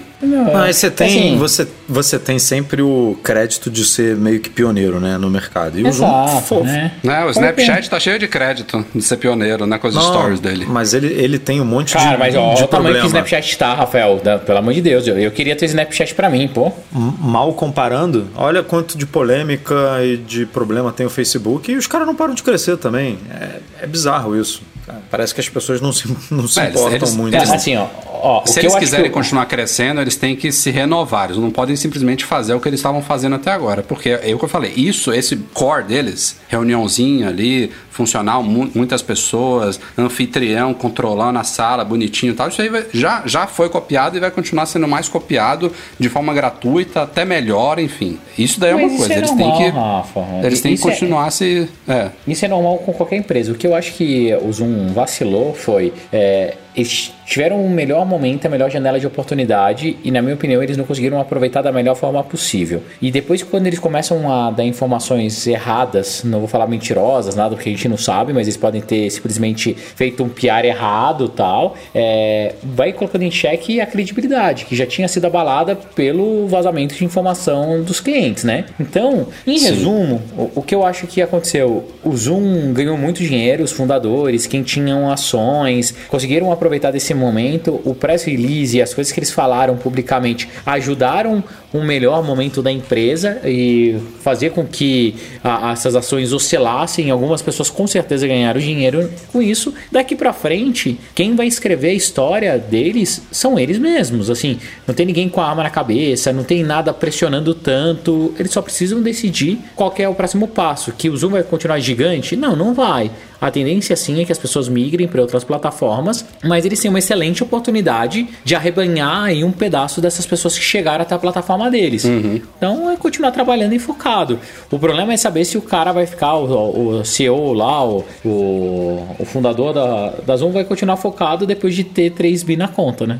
Speaker 2: Mas você tem, assim, você, você tem sempre o crédito de ser meio que pioneiro, né, no mercado.
Speaker 3: E exato, o né?
Speaker 1: Né, o Snapchat tá cheio de crédito de ser pioneiro, né, com as Não, stories dele.
Speaker 2: Mas ele, ele tem um monte
Speaker 3: Cara,
Speaker 2: de
Speaker 3: mas ó, de o tamanho que o Snapchat tá, Rafael, da, pelo amor de Deus, eu, eu queria ter Snapchat para mim, pô.
Speaker 2: Mal comparando, olha quanto de polêmica e de problema tem o Facebook e os caras não param de crescer também. É, é bizarro isso. Parece que as pessoas não se, não se é, importam eles, muito.
Speaker 3: É, assim, ó, ó,
Speaker 1: se eles quiserem que... continuar crescendo, eles têm que se renovar. Eles não podem simplesmente fazer o que eles estavam fazendo até agora. Porque é o que eu falei, isso, esse core deles, reuniãozinha ali, funcional, mu muitas pessoas, anfitrião controlando a sala, bonitinho e tal, isso aí vai, já, já foi copiado e vai continuar sendo mais copiado de forma gratuita, até melhor, enfim. Isso daí é uma coisa. É eles
Speaker 3: normal,
Speaker 1: têm que,
Speaker 3: Rafa.
Speaker 1: eles têm que é continuar é, se. É.
Speaker 3: Isso é normal com qualquer empresa. O que eu acho que o Zoom vacilou foi. É, eles tiveram um melhor momento, a melhor janela de oportunidade e, na minha opinião, eles não conseguiram aproveitar da melhor forma possível. E depois, quando eles começam a dar informações erradas, não vou falar mentirosas, nada porque a gente não sabe, mas eles podem ter simplesmente feito um PR errado tal, é, vai colocando em xeque a credibilidade, que já tinha sido abalada pelo vazamento de informação dos clientes, né? Então, em Sim. resumo, o, o que eu acho que aconteceu? O Zoom ganhou muito dinheiro, os fundadores, quem tinham ações, conseguiram aproveitar desse momento. O press release e as coisas que eles falaram publicamente ajudaram um melhor momento da empresa e fazer com que a, essas ações oscilassem. Algumas pessoas com certeza ganharam dinheiro com isso. Daqui para frente, quem vai escrever a história deles são eles mesmos. Assim, não tem ninguém com a arma na cabeça, não tem nada pressionando tanto. Eles só precisam decidir qual é o próximo passo. Que o Zoom vai continuar gigante? Não, não vai. A tendência sim é que as pessoas migrem para outras plataformas, mas eles têm uma excelente oportunidade de arrebanhar um pedaço dessas pessoas que chegaram até a plataforma deles. Uhum. Então é continuar trabalhando e focado. O problema é saber se o cara vai ficar, o, o CEO lá, o, o, o fundador da, da Zoom vai continuar focado depois de ter 3 bi na conta, né?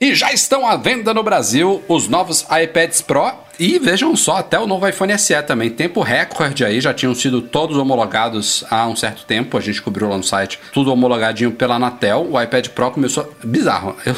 Speaker 1: E já estão à venda no Brasil os novos iPads Pro e vejam só, até o novo iPhone SE também. Tempo recorde aí, já tinham sido todos homologados há um certo tempo. A gente cobriu lá no site, tudo homologadinho pela Anatel. O iPad Pro começou. Bizarro. Eu,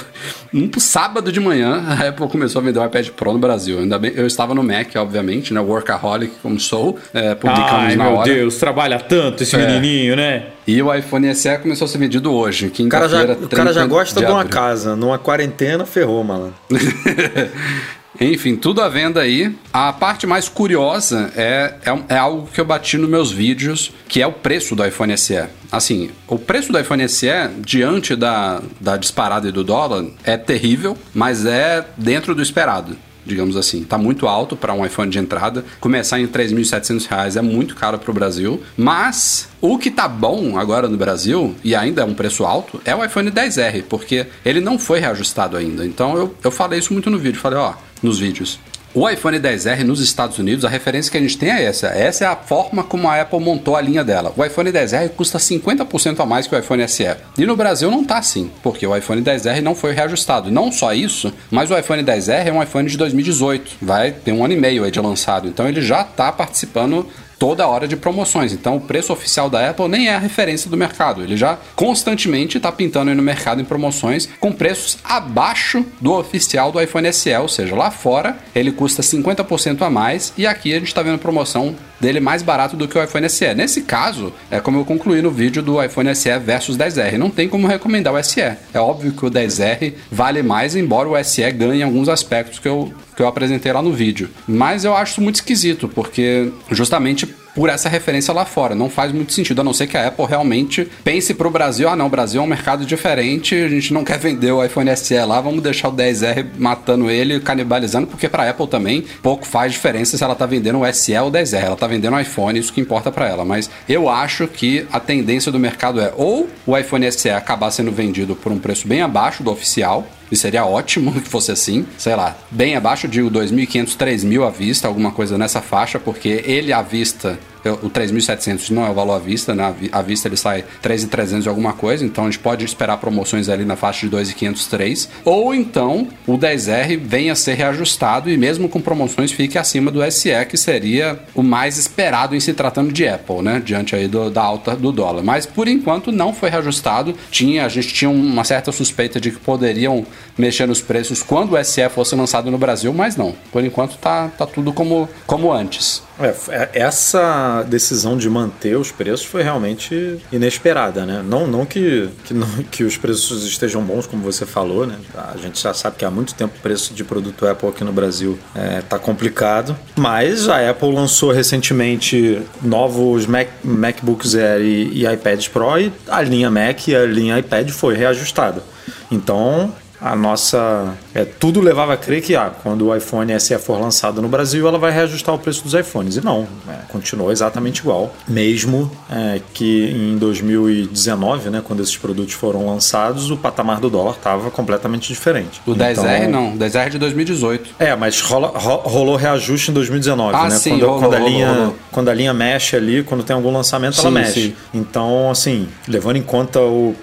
Speaker 1: um sábado de manhã, a Apple começou a vender o iPad Pro no Brasil. Ainda bem, eu estava no Mac, obviamente, né? Workaholic, como sou. É, publicamos
Speaker 3: Ai,
Speaker 1: na
Speaker 3: meu
Speaker 1: hora.
Speaker 3: Deus, trabalha tanto esse é. menininho, né?
Speaker 1: E o iPhone SE começou a ser vendido hoje,
Speaker 2: O cara já, o cara já gosta de, de uma casa. Numa quarentena, ferrou, mano.
Speaker 1: Enfim, tudo à venda aí. A parte mais curiosa é, é, é, algo que eu bati nos meus vídeos, que é o preço do iPhone SE. Assim, o preço do iPhone SE, diante da, da disparada do dólar, é terrível, mas é dentro do esperado digamos assim. Está muito alto para um iPhone de entrada. Começar em 3.700 reais é muito caro para o Brasil. Mas o que tá bom agora no Brasil, e ainda é um preço alto, é o iPhone 10R, porque ele não foi reajustado ainda. Então eu, eu falei isso muito no vídeo. Falei, ó, nos vídeos. O iPhone 10R nos Estados Unidos, a referência que a gente tem é essa. Essa é a forma como a Apple montou a linha dela. O iPhone 10R custa 50% a mais que o iPhone SE. E no Brasil não tá assim, porque o iPhone 10R não foi reajustado. Não só isso, mas o iPhone 10R é um iPhone de 2018. Vai ter um ano e meio aí de lançado. Então ele já está participando toda hora de promoções. Então o preço oficial da Apple nem é a referência do mercado. Ele já constantemente está pintando aí no mercado em promoções com preços abaixo do oficial do iPhone SE, ou seja, lá fora ele custa 50% a mais e aqui a gente está vendo promoção dele mais barato do que o iPhone SE. Nesse caso, é como eu concluí no vídeo do iPhone SE versus 10R. Não tem como recomendar o SE. É óbvio que o 10R vale mais, embora o SE ganhe alguns aspectos que eu, que eu apresentei lá no vídeo. Mas eu acho muito esquisito, porque justamente por essa referência lá fora. Não faz muito sentido, a não ser que a Apple realmente pense para o Brasil: ah, não, o Brasil é um mercado diferente, a gente não quer vender o iPhone SE lá, vamos deixar o 10R matando ele, canibalizando, porque para a Apple também pouco faz diferença se ela está vendendo o SE ou o 10R. Ela está vendendo o iPhone, isso que importa para ela. Mas eu acho que a tendência do mercado é ou o iPhone SE acabar sendo vendido por um preço bem abaixo do oficial, e seria ótimo que fosse assim, sei lá, bem abaixo de 2.500, 3.000 à vista, alguma coisa nessa faixa, porque ele à vista o 3.700 não é o valor à vista, né? À vista ele sai 3.300 e alguma coisa, então a gente pode esperar promoções ali na faixa de 2.503. Ou então o 10R venha a ser reajustado e mesmo com promoções fique acima do SE, que seria o mais esperado em se tratando de Apple, né? Diante aí do, da alta do dólar. Mas por enquanto não foi reajustado. Tinha, a gente tinha uma certa suspeita de que poderiam mexer nos preços quando o SE fosse lançado no Brasil, mas não. Por enquanto tá, tá tudo como, como antes.
Speaker 2: É, é, essa decisão de manter os preços foi realmente inesperada, né? Não, não, que, que, não que os preços estejam bons, como você falou, né? A gente já sabe que há muito tempo o preço de produto Apple aqui no Brasil está é, tá complicado, mas a Apple lançou recentemente novos Mac, MacBooks Air e, e iPads Pro e a linha Mac e a linha iPad foi reajustada. Então, a nossa. É, tudo levava a crer que ah, quando o iPhone SE for lançado no Brasil, ela vai reajustar o preço dos iPhones. E não, é, continuou exatamente igual. Mesmo é, que em 2019, né, quando esses produtos foram lançados, o patamar do dólar estava completamente diferente.
Speaker 1: O 10R então, não, o 10R é de 2018.
Speaker 2: É, mas rola, rolou reajuste em 2019, ah, né? Sim, quando, rolou, quando, a linha, rolou. quando a linha mexe ali, quando tem algum lançamento, sim, ela mexe. Sim. Então, assim, levando em conta o.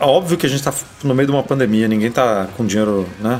Speaker 2: É óbvio que a gente está no meio de uma pandemia, ninguém está com dinheiro, né?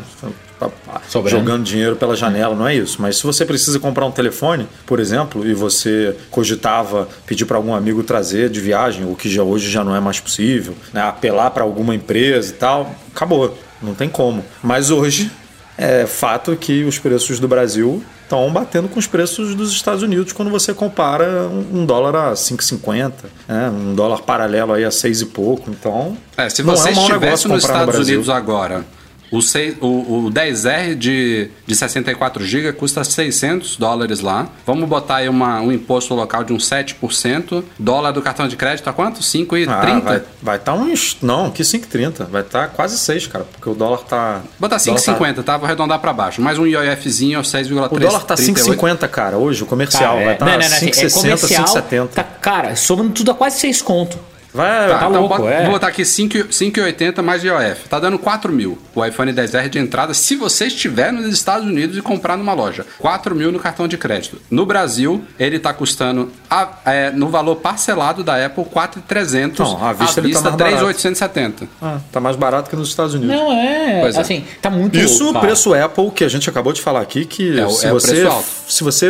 Speaker 2: Sobrando. jogando dinheiro pela janela, não é isso. Mas se você precisa comprar um telefone, por exemplo, e você cogitava pedir para algum amigo trazer de viagem, o que já hoje já não é mais possível, né? apelar para alguma empresa e tal, acabou, não tem como. Mas hoje é fato que os preços do Brasil estão batendo com os preços dos Estados Unidos quando você compara um dólar a 5,50, né? um dólar paralelo aí a 6 e pouco. Então,
Speaker 1: é, se você é um estivesse nos Estados no Unidos agora o, 6, o, o 10R de, de 64 GB custa 600 dólares lá. Vamos botar aí uma, um imposto local de uns 7%. Dólar do cartão de crédito a quanto? 5,30? Ah,
Speaker 2: vai estar vai tá uns. Não, que 5,30. Vai estar tá quase 6, cara. Porque o dólar tá.
Speaker 1: Botar 5,50, tá... tá? Vou arredondar para baixo. Mais um IOFzinho, 6,3.
Speaker 2: O dólar tá 5,50, cara. Hoje, o comercial. Cara, vai estar tá 5,60, 5,70.
Speaker 3: Tá, cara, somando tudo a quase 6 conto.
Speaker 1: Vai, tá, tá então louco, bota, é. Vou botar aqui 5,80 mais IOF. Tá dando 4 mil. O iPhone 10R de entrada, se você estiver nos Estados Unidos e comprar numa loja. 4 mil no cartão de crédito. No Brasil, ele tá custando, a, é, no valor parcelado da Apple, 4,300. Não,
Speaker 2: a vista, a vista tá
Speaker 1: 3,870.
Speaker 2: Ah, tá mais barato que nos Estados Unidos.
Speaker 3: Não, é. Pois é. assim, tá muito
Speaker 2: Isso o preço Apple, que a gente acabou de falar aqui, que é, se, é você, se você,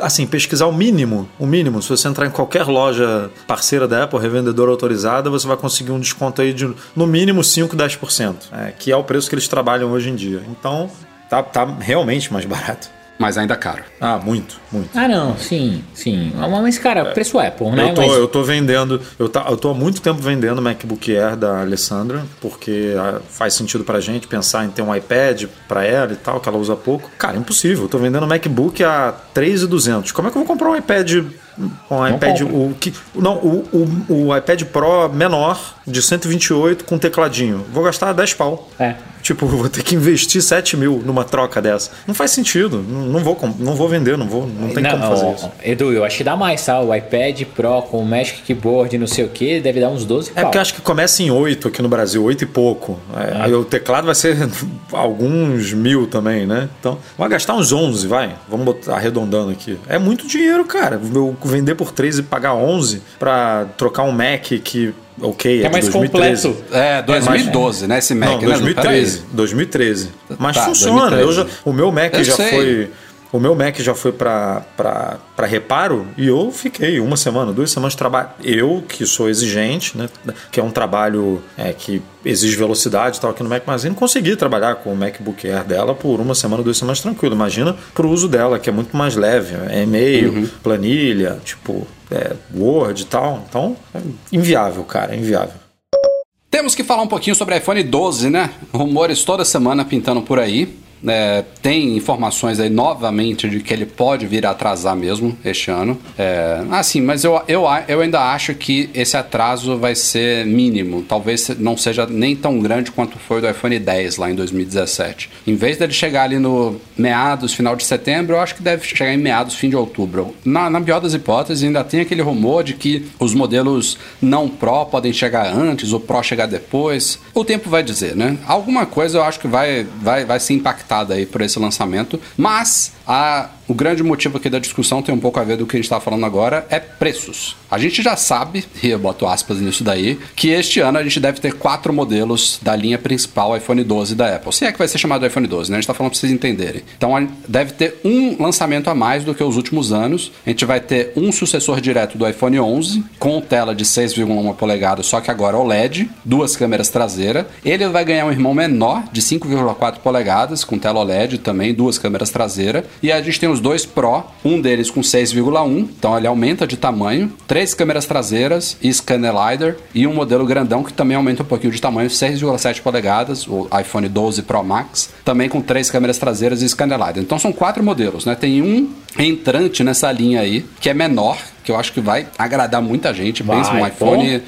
Speaker 2: assim, pesquisar o mínimo, o mínimo, se você entrar em qualquer loja parceira da Apple, revendedora autorizada, você vai conseguir um desconto aí de no mínimo 5, 10%, é, que é o preço que eles trabalham hoje em dia. Então, tá, tá realmente mais barato.
Speaker 1: Mas ainda caro.
Speaker 2: Ah, muito, muito.
Speaker 3: Ah, não, sim, sim. Mas, cara, é. preço Apple, né?
Speaker 2: Eu tô,
Speaker 3: Mas...
Speaker 2: eu tô vendendo, eu, tá, eu tô há muito tempo vendendo o MacBook Air da Alessandra, porque ah, faz sentido pra gente pensar em ter um iPad pra ela e tal, que ela usa pouco. Cara, impossível. Eu tô vendendo o MacBook a 3,200. Como é que eu vou comprar um iPad um iPad, o, que, não, o, o, o, iPad Pro menor de 128 com tecladinho. Vou gastar 10 pau.
Speaker 3: É.
Speaker 2: Tipo, vou ter que investir 7 mil numa troca dessa. Não faz sentido. Não, vou, não vou vender, não vou. Não tem não, como fazer isso.
Speaker 3: Edu, eu acho que dá mais, tá? O iPad Pro com o Magic Keyboard não sei o que, deve dar uns 12 pau.
Speaker 2: É porque eu acho que começa em 8 aqui no Brasil, 8 e pouco. É, Aí o teclado vai ser alguns mil também, né? Então, vai gastar uns 11, vai. Vamos botar, arredondando aqui. É muito dinheiro, cara. Eu vender por 3 e pagar 11 para trocar um Mac que ok,
Speaker 3: é, é mais 2013. completo.
Speaker 1: É, 2012, é, né? Esse Mac,
Speaker 2: não, 2013, né? 2013. Mas tá, funciona. 2013. Já, o meu Mac eu já sei. foi o meu Mac já foi para reparo e eu fiquei uma semana, duas semanas de trabalho. Eu, que sou exigente, né, que é um trabalho é, que exige velocidade e tal aqui no Mac Magazine, consegui trabalhar com o MacBook Air dela por uma semana, duas semanas tranquilo. Imagina para o uso dela, que é muito mais leve. É e-mail, uhum. planilha, tipo é, Word e tal. Então, é inviável, cara, é inviável.
Speaker 1: Temos que falar um pouquinho sobre iPhone 12, né? Rumores toda semana pintando por aí. É, tem informações aí novamente de que ele pode vir a atrasar mesmo este ano. É, assim, mas eu, eu, eu ainda acho que esse atraso vai ser mínimo. Talvez não seja nem tão grande quanto foi do iPhone 10 lá em 2017. Em vez dele chegar ali no meados, final de setembro, eu acho que deve chegar em meados, fim de outubro. Na, na pior das hipóteses, ainda tem aquele rumor de que os modelos não Pro podem chegar antes, o Pro chegar depois. O tempo vai dizer, né? Alguma coisa eu acho que vai, vai, vai se impactar impactada aí por esse lançamento, mas a, o grande motivo aqui da discussão tem um pouco a ver do que a gente está falando agora, é preços. A gente já sabe, e eu boto aspas nisso daí, que este ano a gente deve ter quatro modelos da linha principal iPhone 12 da Apple. Se é que vai ser chamado iPhone 12, né? A gente está falando para vocês entenderem. Então deve ter um lançamento a mais do que os últimos anos. A gente vai ter um sucessor direto do iPhone 11, com tela de 6,1 polegadas, só que agora OLED, duas câmeras traseiras. Ele vai ganhar um irmão menor de 5,4 polegadas, com tela OLED também, duas câmeras traseiras. E a gente tem os dois Pro, um deles com 6,1, então ele aumenta de tamanho, três câmeras traseiras e scanner LiDAR, e um modelo grandão que também aumenta um pouquinho de tamanho, 6,7 polegadas, o iPhone 12 Pro Max, também com três câmeras traseiras e scanner LiDAR. Então são quatro modelos, né? Tem um entrante nessa linha aí, que é menor, que eu acho que vai agradar muita gente. Vai, Pensa um iPhone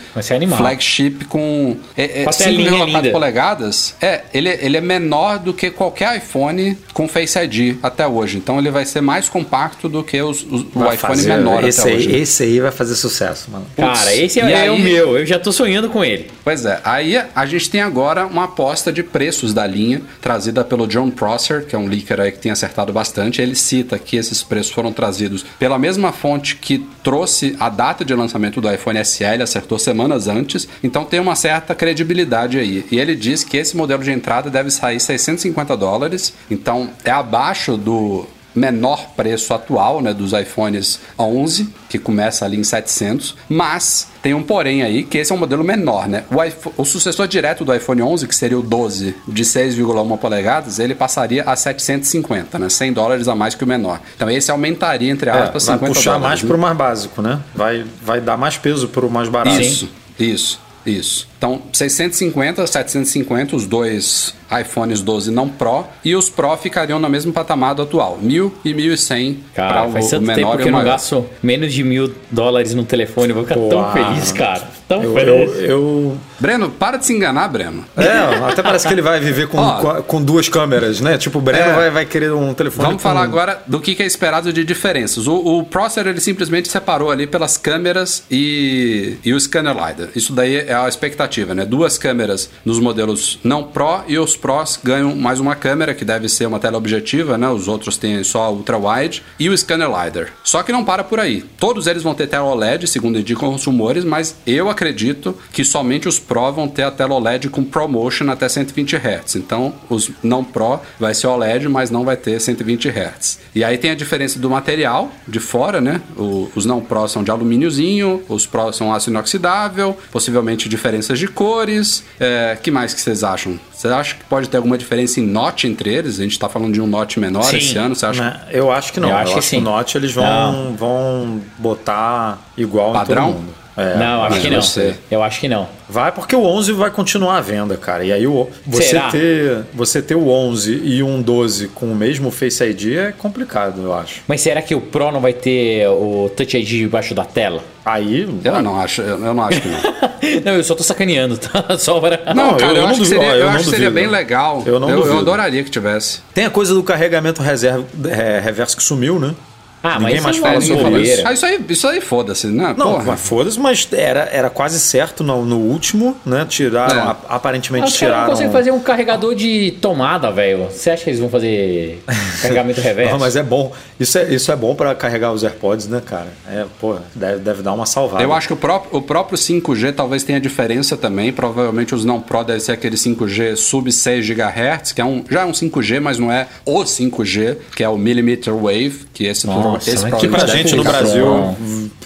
Speaker 1: flagship com é, é, 5,4 polegadas. É, ele, ele é menor do que qualquer iPhone com Face ID até hoje. Então ele vai ser mais compacto do que os, os, o iPhone fazer, menor
Speaker 2: esse
Speaker 1: até
Speaker 2: aí,
Speaker 1: hoje.
Speaker 2: Esse aí vai fazer sucesso, mano.
Speaker 3: Cara, esse é, é o meu. Eu já tô sonhando com ele.
Speaker 1: Pois é. Aí a gente tem agora uma aposta de preços da linha, trazida pelo John Prosser, que é um leaker aí que tem acertado bastante. Ele cita que esses preços foram trazidos pela mesma fonte que trouxe a data de lançamento do iPhone SE, ele acertou semanas antes, então tem uma certa credibilidade aí. E ele diz que esse modelo de entrada deve sair 650 dólares, então é abaixo do menor preço atual, né, dos iPhones 11, que começa ali em 700, mas tem um porém aí, que esse é um modelo menor, né? O, iPhone, o sucessor direto do iPhone 11, que seria o 12 de 6,1 polegadas, ele passaria a 750, né? 100 dólares a mais que o menor. Então esse aumentaria entre aspas
Speaker 2: é,
Speaker 1: 50
Speaker 2: vai puxar
Speaker 1: dólares,
Speaker 2: mais
Speaker 1: né?
Speaker 2: para o mais básico, né? Vai, vai dar mais peso para o mais barato.
Speaker 1: Isso, isso, isso. Então, 650, 750, os dois iPhones 12 não Pro, e os Pro ficariam no mesmo patamar do atual, 1.000 e 1.100
Speaker 3: para o, faz o menor tempo que eu não gasto menos de mil dólares no telefone, eu vou ficar Pô, tão feliz, cara. Tão
Speaker 2: eu,
Speaker 3: feliz.
Speaker 2: Eu, eu,
Speaker 1: Breno, para de se enganar, Breno.
Speaker 2: É, até parece que ele vai viver com, Ó, com, duas câmeras, né? Tipo, o Breno é, vai, vai querer um telefone
Speaker 1: Vamos
Speaker 2: com...
Speaker 1: falar agora do que é esperado de diferenças. O, o Prosser, ele simplesmente separou ali pelas câmeras e, e o scanner LiDAR. Isso daí é a expectativa, né? Duas câmeras nos modelos não Pro e os Pros ganham mais uma câmera que deve ser uma tela objetiva, né? Os outros têm só ultra wide e o scanner lidar. Só que não para por aí. Todos eles vão ter tela OLED, segundo indicam os rumores, mas eu acredito que somente os Pro vão ter a tela OLED com ProMotion até 120 Hz. Então, os não Pro vai ser OLED, mas não vai ter 120 Hz. E aí tem a diferença do material de fora, né? O, os não Pro são de alumíniozinho, os Pro são aço inoxidável, possivelmente diferenças de cores, é, que mais que vocês acham? Você acha que pode ter alguma diferença em note entre eles? A gente está falando de um note menor sim. esse ano, você acha?
Speaker 2: Não, eu acho que não. Eu, eu acho, que, acho que o note eles vão, vão botar igual
Speaker 1: Padrão?
Speaker 2: em todo mundo.
Speaker 3: É, não, acho que não. Você. Eu acho que não.
Speaker 2: Vai porque o 11 vai continuar à venda, cara. E aí o, você Será? ter você ter o 11 e um 12 com o mesmo Face ID é complicado, eu acho.
Speaker 3: Mas será que o Pro não vai ter o Touch ID debaixo da tela?
Speaker 2: Aí,
Speaker 1: eu não acho, eu não acho que não.
Speaker 3: não, eu só tô sacaneando, tá? Só
Speaker 1: para... Não, cara, eu, eu, eu acho que seria, eu, acho que seria bem legal.
Speaker 2: Eu não
Speaker 1: eu, eu adoraria que tivesse.
Speaker 2: Tem a coisa do carregamento reserva, é, reverso que sumiu, né?
Speaker 3: Ah, Ninguém mais fala sobre
Speaker 1: isso. Ah, isso aí, isso aí foda-se, né?
Speaker 2: Não, mas foda-se, mas era, era quase certo no, no último, né? Tiraram, é. a, aparentemente
Speaker 3: mas
Speaker 2: tiraram.
Speaker 3: não conseguem fazer um carregador de tomada, velho. Você acha que eles vão fazer carregamento reverso?
Speaker 2: não, mas é bom. Isso é, isso é bom para carregar os AirPods, né, cara? É, pô, deve, deve dar uma salvada.
Speaker 1: Eu acho que o próprio, o próprio 5G talvez tenha diferença também. Provavelmente os não Pro devem ser aquele 5G sub 6 GHz, que é um, já é um 5G, mas não é o 5G, que é o Millimeter Wave, que esse
Speaker 2: nossa,
Speaker 1: esse
Speaker 2: que pra gente no Brasil.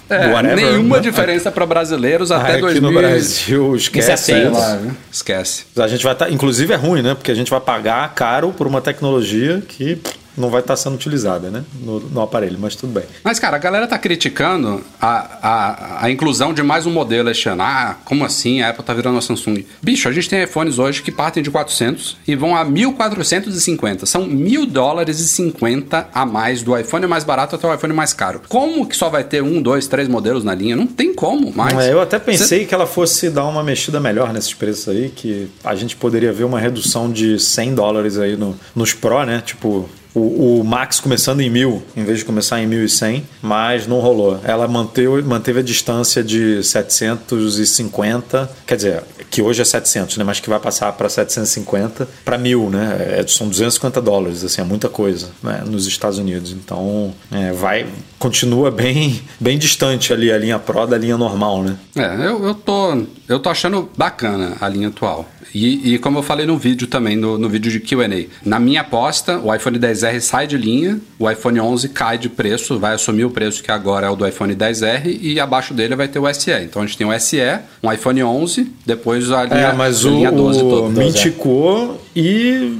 Speaker 1: É, whatever, nenhuma né? diferença para brasileiros ah, até
Speaker 2: aqui
Speaker 1: 2000.
Speaker 2: no Brasil, esquece.
Speaker 1: Lá, esquece.
Speaker 2: A gente vai estar. Tá, inclusive é ruim, né? Porque a gente vai pagar caro por uma tecnologia que não vai estar sendo utilizada, né? No, no, aparelho, mas tudo bem.
Speaker 1: Mas, cara, a galera tá criticando a, a, a inclusão de mais um modelo este ano. Ah, como assim? A Apple tá virando a Samsung. Bicho, a gente tem iPhones hoje que partem de 400 e vão a 1.450. São mil dólares e 50 a mais do iPhone mais barato até o iPhone mais caro. Como que só vai ter um, dois, três modelos na linha? Não tem como mais.
Speaker 2: É, eu até pensei Cê... que ela fosse dar uma mexida melhor nesses preços aí, que a gente poderia ver uma redução de 100 dólares aí no, nos Pro, né? Tipo, o, o Max começando em 1000, em vez de começar em 1100, mas não rolou. Ela manteve, manteve a distância de 750, quer dizer, que hoje é 700, né? Mas que vai passar para 750 para 1000, né? É, são 250 dólares, assim, é muita coisa, né? Nos Estados Unidos. Então, é, vai, continua bem, bem distante ali a linha Pro da linha normal, né?
Speaker 1: É, eu, eu tô, eu tô achando bacana a linha atual. E, e, como eu falei no vídeo também, no, no vídeo de QA, na minha aposta, o iPhone 10R sai de linha, o iPhone 11 cai de preço, vai assumir o preço que agora é o do iPhone 10R e abaixo dele vai ter o SE. Então a gente tem o SE, um iPhone 11, depois a linha,
Speaker 2: é, mas
Speaker 1: a linha
Speaker 2: o,
Speaker 1: 12 toda.
Speaker 2: Minticou e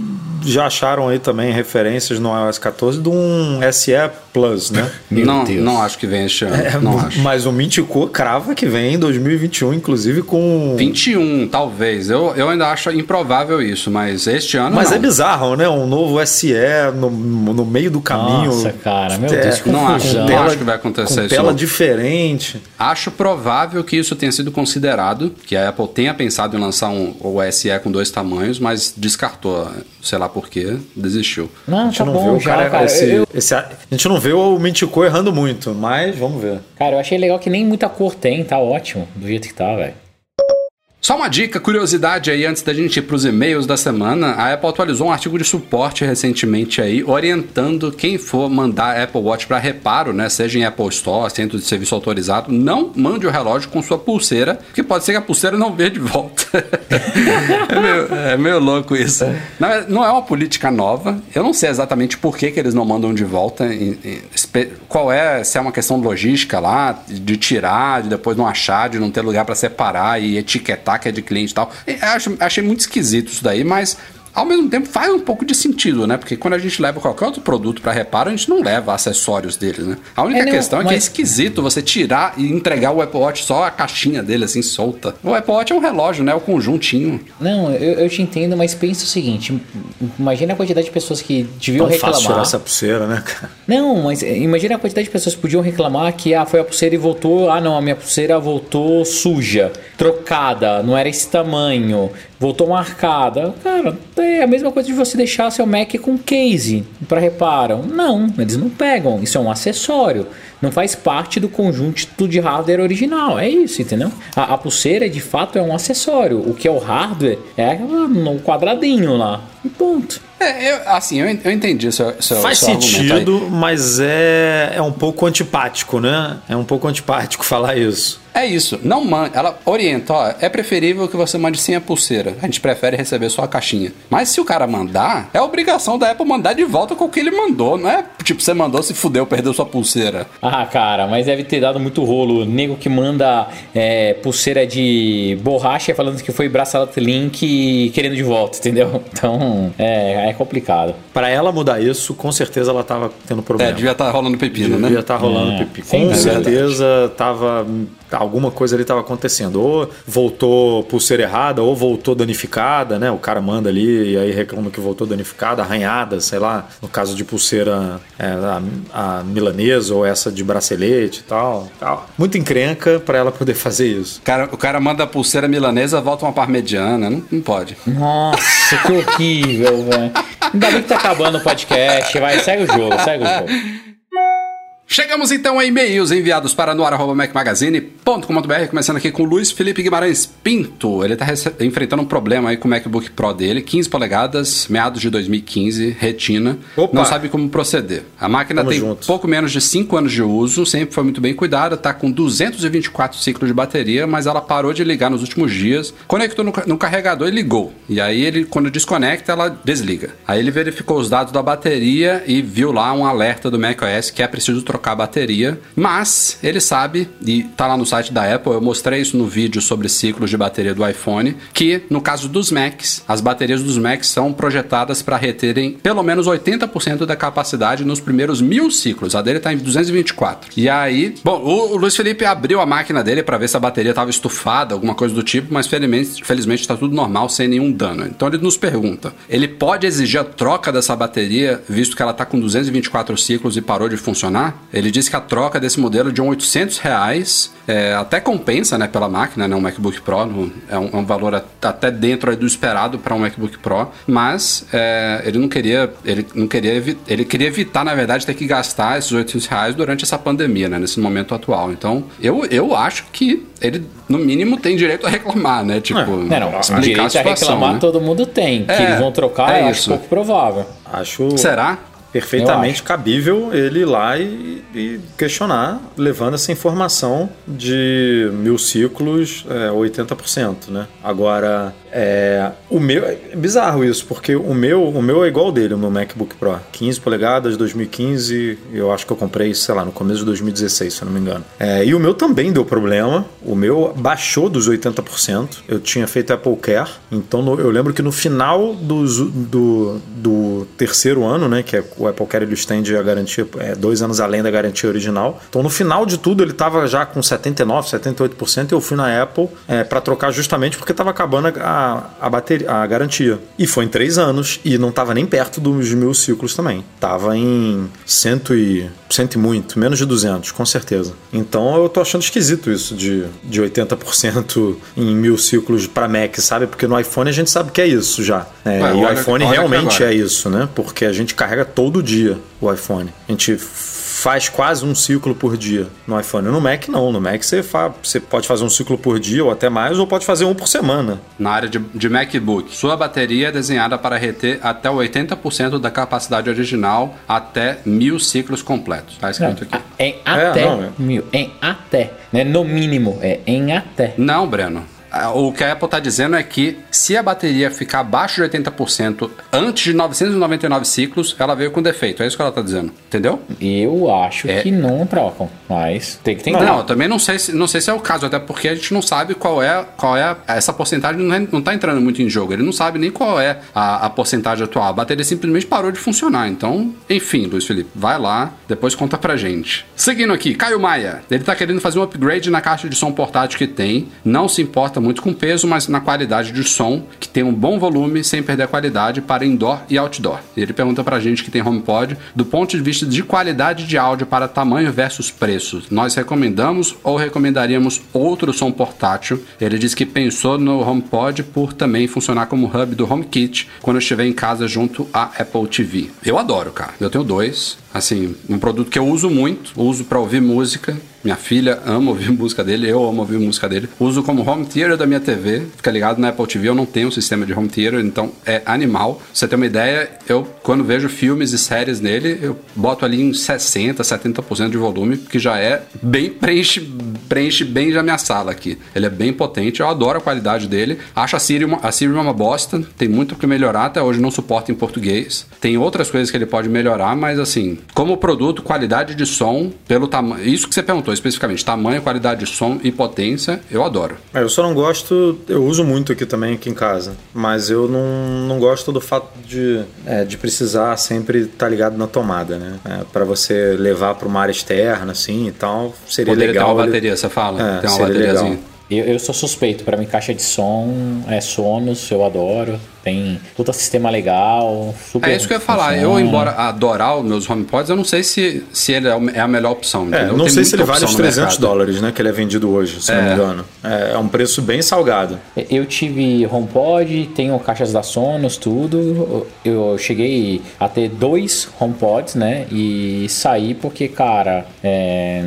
Speaker 2: já acharam aí também referências no iOS 14 de um SE Plus, né?
Speaker 1: não, não acho que vem este ano. É, não acho.
Speaker 2: Mas o Mintico crava que vem em 2021, inclusive com.
Speaker 1: 21, talvez. Eu, eu ainda acho improvável isso, mas este ano.
Speaker 2: Mas
Speaker 1: não.
Speaker 2: é bizarro, né? Um novo SE no, no meio do caminho.
Speaker 3: Nossa, cara, meu
Speaker 2: É,
Speaker 3: Deus, que
Speaker 1: não acho, não acho que vai acontecer
Speaker 2: com
Speaker 1: isso.
Speaker 2: tela diferente.
Speaker 1: Acho provável que isso tenha sido considerado, que a Apple tenha pensado em lançar um o SE com dois tamanhos, mas descartou, sei lá por quê, desistiu.
Speaker 3: Não,
Speaker 2: A gente
Speaker 3: tá
Speaker 2: não
Speaker 3: bom já,
Speaker 2: cara.
Speaker 3: cara.
Speaker 2: esse-
Speaker 3: Eu,
Speaker 2: esse- a gente não vê o Mintico errando muito, mas vamos ver.
Speaker 3: cara, eu achei legal que nem muita cor tem, tá ótimo, do jeito que tá, velho.
Speaker 1: Só uma dica, curiosidade aí, antes da gente ir para os e-mails da semana, a Apple atualizou um artigo de suporte recentemente aí, orientando quem for mandar Apple Watch para reparo, né, seja em Apple Store, centro de serviço autorizado, não mande o relógio com sua pulseira, porque pode ser que a pulseira não venha de volta. é, meio, é meio louco isso. Não é, não é uma política nova, eu não sei exatamente por que, que eles não mandam de volta, em- em- qual é, se é uma questão logística lá, de tirar, de depois não achar, de não ter lugar para separar e etiquetar que é de cliente e tal. Acho- achei muito esquisito isso daí, mas ao mesmo tempo faz um pouco de sentido, né? Porque quando a gente leva qualquer outro produto para reparo, a gente não leva acessórios dele, né? A única
Speaker 3: É, não,
Speaker 1: questão é que é
Speaker 3: mas-
Speaker 1: esquisito você tirar e entregar o Apple Watch só a caixinha dele assim solta. O Apple Watch é um relógio, né? O conjuntinho.
Speaker 3: Não, eu, eu te entendo, mas pensa o seguinte: imagina a quantidade de pessoas que deviam
Speaker 2: Tão fácil tirar
Speaker 3: reclamar.
Speaker 2: essa pulseira, né, cara?
Speaker 3: Não, mas eh, imagina a quantidade de pessoas que podiam reclamar que ah, foi a pulseira e voltou. Ah, não, a minha pulseira voltou suja, trocada, não era esse tamanho, voltou marcada. Cara, é a mesma coisa de você deixar seu Mac com case para reparo. Não, eles não pegam. Isso é um acessório. Não faz parte do conjunto de hardware original. É isso, entendeu? A, a pulseira, de fato, é um acessório. O que é o hardware é no quadradinho lá. E ponto.
Speaker 1: É, eu, assim, eu, eu entendi seu, seu,
Speaker 2: Faz
Speaker 1: seu
Speaker 2: sentido, mas é, é um pouco antipático, né? É um pouco antipático falar isso.
Speaker 1: É isso, não mande. Ela orienta, ó, é preferível que você mande sem a pulseira. A gente prefere receber só a caixinha. Mas se o cara mandar, é obrigação da Apple mandar de volta com o que ele mandou. Não é tipo, você mandou, se fudeu, perdeu sua pulseira.
Speaker 3: Ah, cara, mas deve ter dado muito rolo. Nego que manda é, pulseira de borracha falando que foi braçalete link e querendo de volta, entendeu? Então, é, é complicado.
Speaker 2: Pra ela mudar isso, com certeza ela tava tendo problema.
Speaker 1: É, devia estar rolando pepino,
Speaker 2: Devia
Speaker 1: né?
Speaker 2: estar rolando
Speaker 3: É, sem
Speaker 2: Com certeza tava. Alguma coisa ali estava acontecendo. Ou voltou pulseira errada, ou voltou danificada, né? O cara manda ali e aí reclama que voltou danificada, arranhada, sei lá. No caso de pulseira é, a, a milanesa ou essa de bracelete e tal. tal. Muito encrenca para ela poder fazer isso.
Speaker 1: O cara, o cara manda a pulseira milanesa, volta uma parmegiana. Não, não pode.
Speaker 3: Nossa, que horrível, velho. Ainda bem que tá acabando o podcast. Vai, segue o jogo, segue o jogo.
Speaker 1: Chegamos então a e-mails enviados para noar.macmagazine.com.br, começando aqui com o Luiz Felipe Guimarães Pinto. Ele está enfrentando um problema aí com o MacBook Pro dele, 15 polegadas, meados de 2015, retina.
Speaker 2: Opa!
Speaker 1: Não sabe como proceder. A máquina
Speaker 2: Tamo
Speaker 1: tem pouco menos de 5 anos de uso, sempre foi muito bem cuidada, está com 224 ciclos de bateria, mas ela parou de ligar nos últimos dias, conectou no, no carregador e ligou. E aí ele, quando desconecta, ela desliga. Aí ele verificou os dados da bateria e viu lá um alerta do macOS que é preciso trocar a bateria, mas ele sabe, e tá lá no site da Apple, eu mostrei isso no vídeo sobre ciclos de bateria do iPhone, que no caso dos Macs, as baterias dos Macs são projetadas para reterem pelo menos 80% da capacidade nos primeiros mil ciclos. A dele tá em 224. E aí, bom, o, Luiz Felipe abriu a máquina dele para ver se a bateria estava estufada, alguma coisa do tipo, mas felizmente, felizmente está tudo normal, sem nenhum dano. Então ele nos pergunta: ele pode exigir a troca dessa bateria, visto que ela está com 224 ciclos e parou de funcionar? Ele disse que a troca desse modelo de um 800 reais é, até compensa, né, pela máquina, né, um MacBook Pro, no, é, um, é, um, valor até dentro do esperado para um MacBook Pro, mas é, ele não queria, ele não queria, ele queria evitar, na verdade, ter que gastar esses 800 reais durante essa pandemia, né, nesse momento atual. Então, eu, eu acho que ele, no mínimo, tem direito a reclamar, né, tipo,
Speaker 3: é. não, não, explicar direito a, situação, a reclamar né? todo mundo tem, que é, eles vão trocar, é eu acho pouco provável.
Speaker 2: Acho.
Speaker 1: Será?
Speaker 2: Perfeitamente cabível ele ir lá e, e, questionar, levando essa informação de mil ciclos, é, 80%, né? Agora, é, o meu é bizarro isso, porque o meu, o meu é igual dele, o meu MacBook Pro, 15 polegadas, 2015, eu acho que eu comprei, sei lá, no começo de 2016, se eu não me engano. É, e o meu também deu problema, o meu baixou dos 80%, eu tinha feito Apple Care, então no, eu lembro que no final do, do, do, terceiro ano, né, que é o Apple Care ele estende a garantia, é, dois anos além da garantia original, então no final de tudo ele estava já com 79, 78%, e eu fui na Apple é, para trocar justamente porque estava acabando a a, bateria, a garantia. E foi em três anos e não estava nem perto dos mil ciclos também. Tava em cento e, cento e muito, menos de 200, com certeza. Então eu tô achando esquisito isso de, de 80% em mil ciclos para Mac, sabe? Porque no iPhone a gente sabe que é isso já. É, Ué, e o iPhone realmente é isso, né? Porque a gente carrega todo dia o iPhone. A gente faz quase um ciclo por dia no iPhone. No Mac não, no Mac você, fa você pode fazer um ciclo por dia ou até mais, ou pode fazer um por semana.
Speaker 1: Na área de, de MacBook, sua bateria é desenhada para reter até 80% da capacidade original até mil ciclos completos. Tá escrito
Speaker 3: aqui. Em até é, não, é. mil. Em até. Né? No mínimo, é em até.
Speaker 1: Não, Breno. O que a Apple está dizendo é que se a bateria ficar abaixo de 80% antes de 999 ciclos, ela veio com defeito. É isso que ela está dizendo. Entendeu?
Speaker 3: Eu acho é. que não trocam, mas tem que tentar.
Speaker 1: Não, eu também não sei, se, não sei se é o caso, até porque a gente não sabe qual é, qual é essa porcentagem, não está entrando muito em jogo. Ele não sabe nem qual é a, a porcentagem atual. A bateria simplesmente parou de funcionar. Então, enfim, Luiz Felipe, vai lá, depois conta pra gente. Seguindo aqui, Caio Maia. Ele está querendo fazer um upgrade na caixa de som portátil que tem. Não se importa muito com peso, mas na qualidade de som, que tem um bom volume sem perder a qualidade para indoor e outdoor. E ele pergunta pra gente que tem HomePod, do ponto de vista de qualidade de áudio para tamanho versus preço, nós recomendamos ou recomendaríamos outro som portátil? Ele diz que pensou no HomePod por também funcionar como hub do HomeKit quando estiver em casa junto à Apple TV. Eu adoro, cara. Eu tenho dois. Assim, um produto que eu uso muito, uso para ouvir música minha filha ama ouvir música dele, eu amo ouvir música dele. Uso como home theater da minha TV. Fica ligado na Apple TV, eu não tenho um sistema de home theater, então é animal. Pra você ter uma ideia, eu quando vejo filmes e séries nele, eu boto ali em 60, 70% de volume, que já é bem preenche, preenche bem já minha sala aqui. Ele é bem potente, eu adoro a qualidade dele. Acho a Siri uma, a Siri uma bosta, tem muito que melhorar, até hoje não suporta em português. Tem outras coisas que ele pode melhorar, mas assim, como produto, qualidade de som, pelo tamanho, isso que você perguntou especificamente, tamanho, qualidade de som e potência, eu adoro.
Speaker 2: É, eu só não gosto, eu uso muito aqui também, aqui em casa, mas eu não, não gosto do fato de, é, de precisar sempre estar tá ligado na tomada, né? É, para você levar para uma área externa, assim e tal, seria Poderia legal.
Speaker 1: ter uma bateria, você fala?
Speaker 2: É, tem uma bateriazinha.
Speaker 3: Eu, eu, sou suspeito, para mim caixa de som é Sonos, eu adoro. Tem todo sistema legal,
Speaker 1: super. É isso que eu ia falar. Funciona. Eu, embora adorar os meus HomePods, eu não sei se, se ele é, é a melhor opção.
Speaker 2: É, não sei se ele vale os 300 dólares, né? Que ele é vendido hoje, se é. não me engano. É, é um preço bem salgado.
Speaker 3: Eu tive HomePod, tenho caixas da Sonos, tudo. Eu cheguei a ter dois HomePods, né? E saí porque, cara, é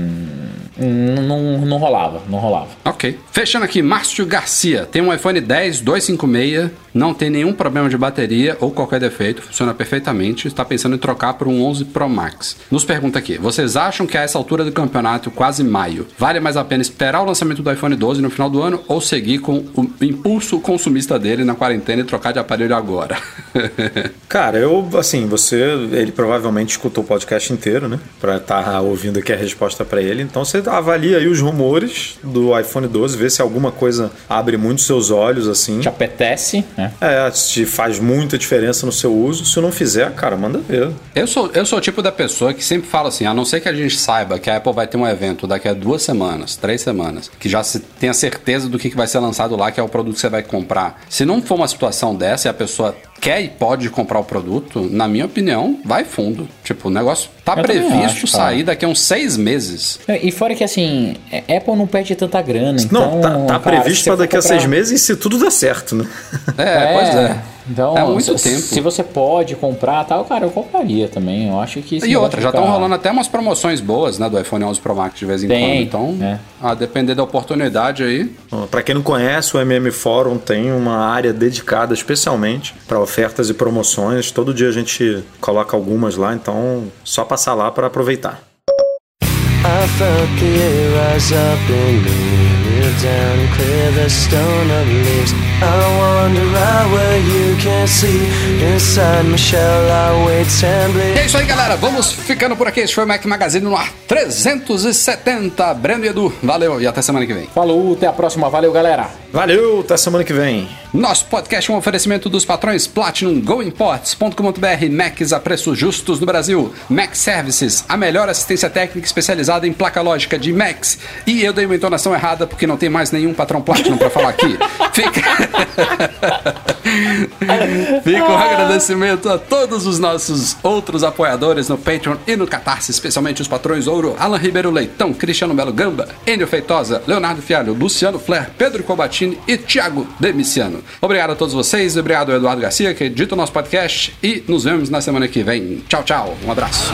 Speaker 3: não, não rolava, não rolava.
Speaker 1: Ok. Fechando aqui, Márcio Garcia. Tem um iPhone 10 256, não tem nenhum problema de bateria ou qualquer defeito, funciona perfeitamente. Está pensando em trocar por um 11 Pro Max. Nos pergunta aqui: vocês acham que a essa altura do campeonato, quase maio, vale mais a pena esperar o lançamento do iPhone 12 no final do ano ou seguir com o impulso consumista dele na quarentena e trocar de aparelho agora?
Speaker 2: Cara, eu, assim, você, ele provavelmente escutou o podcast inteiro, né? Pra estar tá ouvindo aqui a resposta para ele. Então você avalia aí os rumores do iPhone 12, vê se alguma coisa abre muito seus olhos, assim.
Speaker 3: Te apetece, né?
Speaker 2: É, se faz muita diferença no seu uso. Se não fizer, cara, manda ver.
Speaker 1: Eu sou, eu sou o tipo da pessoa que sempre fala assim, a não ser que a gente saiba que a Apple vai ter um evento daqui a duas semanas, três semanas, que já se tenha certeza do que vai ser lançado lá, que é o produto que você vai comprar. Se não for uma situação dessa e a pessoa quer e pode comprar o produto, na minha opinião, vai fundo. Tipo, o negócio tá
Speaker 3: Eu
Speaker 1: previsto
Speaker 3: acho, cara.
Speaker 1: sair daqui a uns seis meses.
Speaker 3: E fora que assim, é- Apple não perde tanta grana.
Speaker 2: Não,
Speaker 3: então,
Speaker 2: tá, tá
Speaker 3: cara,
Speaker 2: previsto para daqui a
Speaker 3: comprar-
Speaker 2: seis meses se tudo der certo, né?
Speaker 1: É, pois é.
Speaker 3: Então,
Speaker 1: é muito
Speaker 3: se,
Speaker 1: tempo.
Speaker 3: se você pode comprar tal, cara, eu compraria também. Eu acho que.
Speaker 1: E outra, já
Speaker 3: fica-
Speaker 1: estão rolando até umas promoções boas, né, do iPhone 11 Pro Max de vez em
Speaker 3: Tem,
Speaker 1: quando. Então,
Speaker 3: é.
Speaker 1: a depender da oportunidade aí.
Speaker 2: Para quem não conhece, o MM Forum tem uma área dedicada especialmente para ofertas e promoções. Todo dia a gente coloca algumas lá, então só passar lá para aproveitar.
Speaker 4: I felt the down and clear the stone of leaves. I wander out where you can't see. Inside my shell, I wait.
Speaker 1: E é isso aí, galera. Vamos ficando por aqui. Esse foi o Mac Magazine no ar 370. Breno e Edu, valeu e até semana que vem.
Speaker 3: Falou, até a próxima. Valeu, galera.
Speaker 2: Valeu, até semana que vem.
Speaker 1: Nosso podcast é um oferecimento dos patrões Platinum GoImports.com.br Macs a preços justos no Brasil. Mac Services, a melhor assistência técnica especializada em placa lógica de Macs. E eu dei uma entonação errada porque não tem mais nenhum patrão Platinum para falar aqui. Fica... Fica um agradecimento a todos os nossos outros apoiadores no Patreon e no Catarse, especialmente os patrões Ouro, Alan Ribeiro Leitão, Cristiano Melo Gamba, Enio Feitosa, Leonardo Fialho, Luciano Flair, Pedro Cobatini e Thiago Demiciano. Obrigado a todos vocês, obrigado ao Eduardo Garcia, que edita o nosso podcast, e nos vemos na semana que vem. Tchau, tchau, um abraço.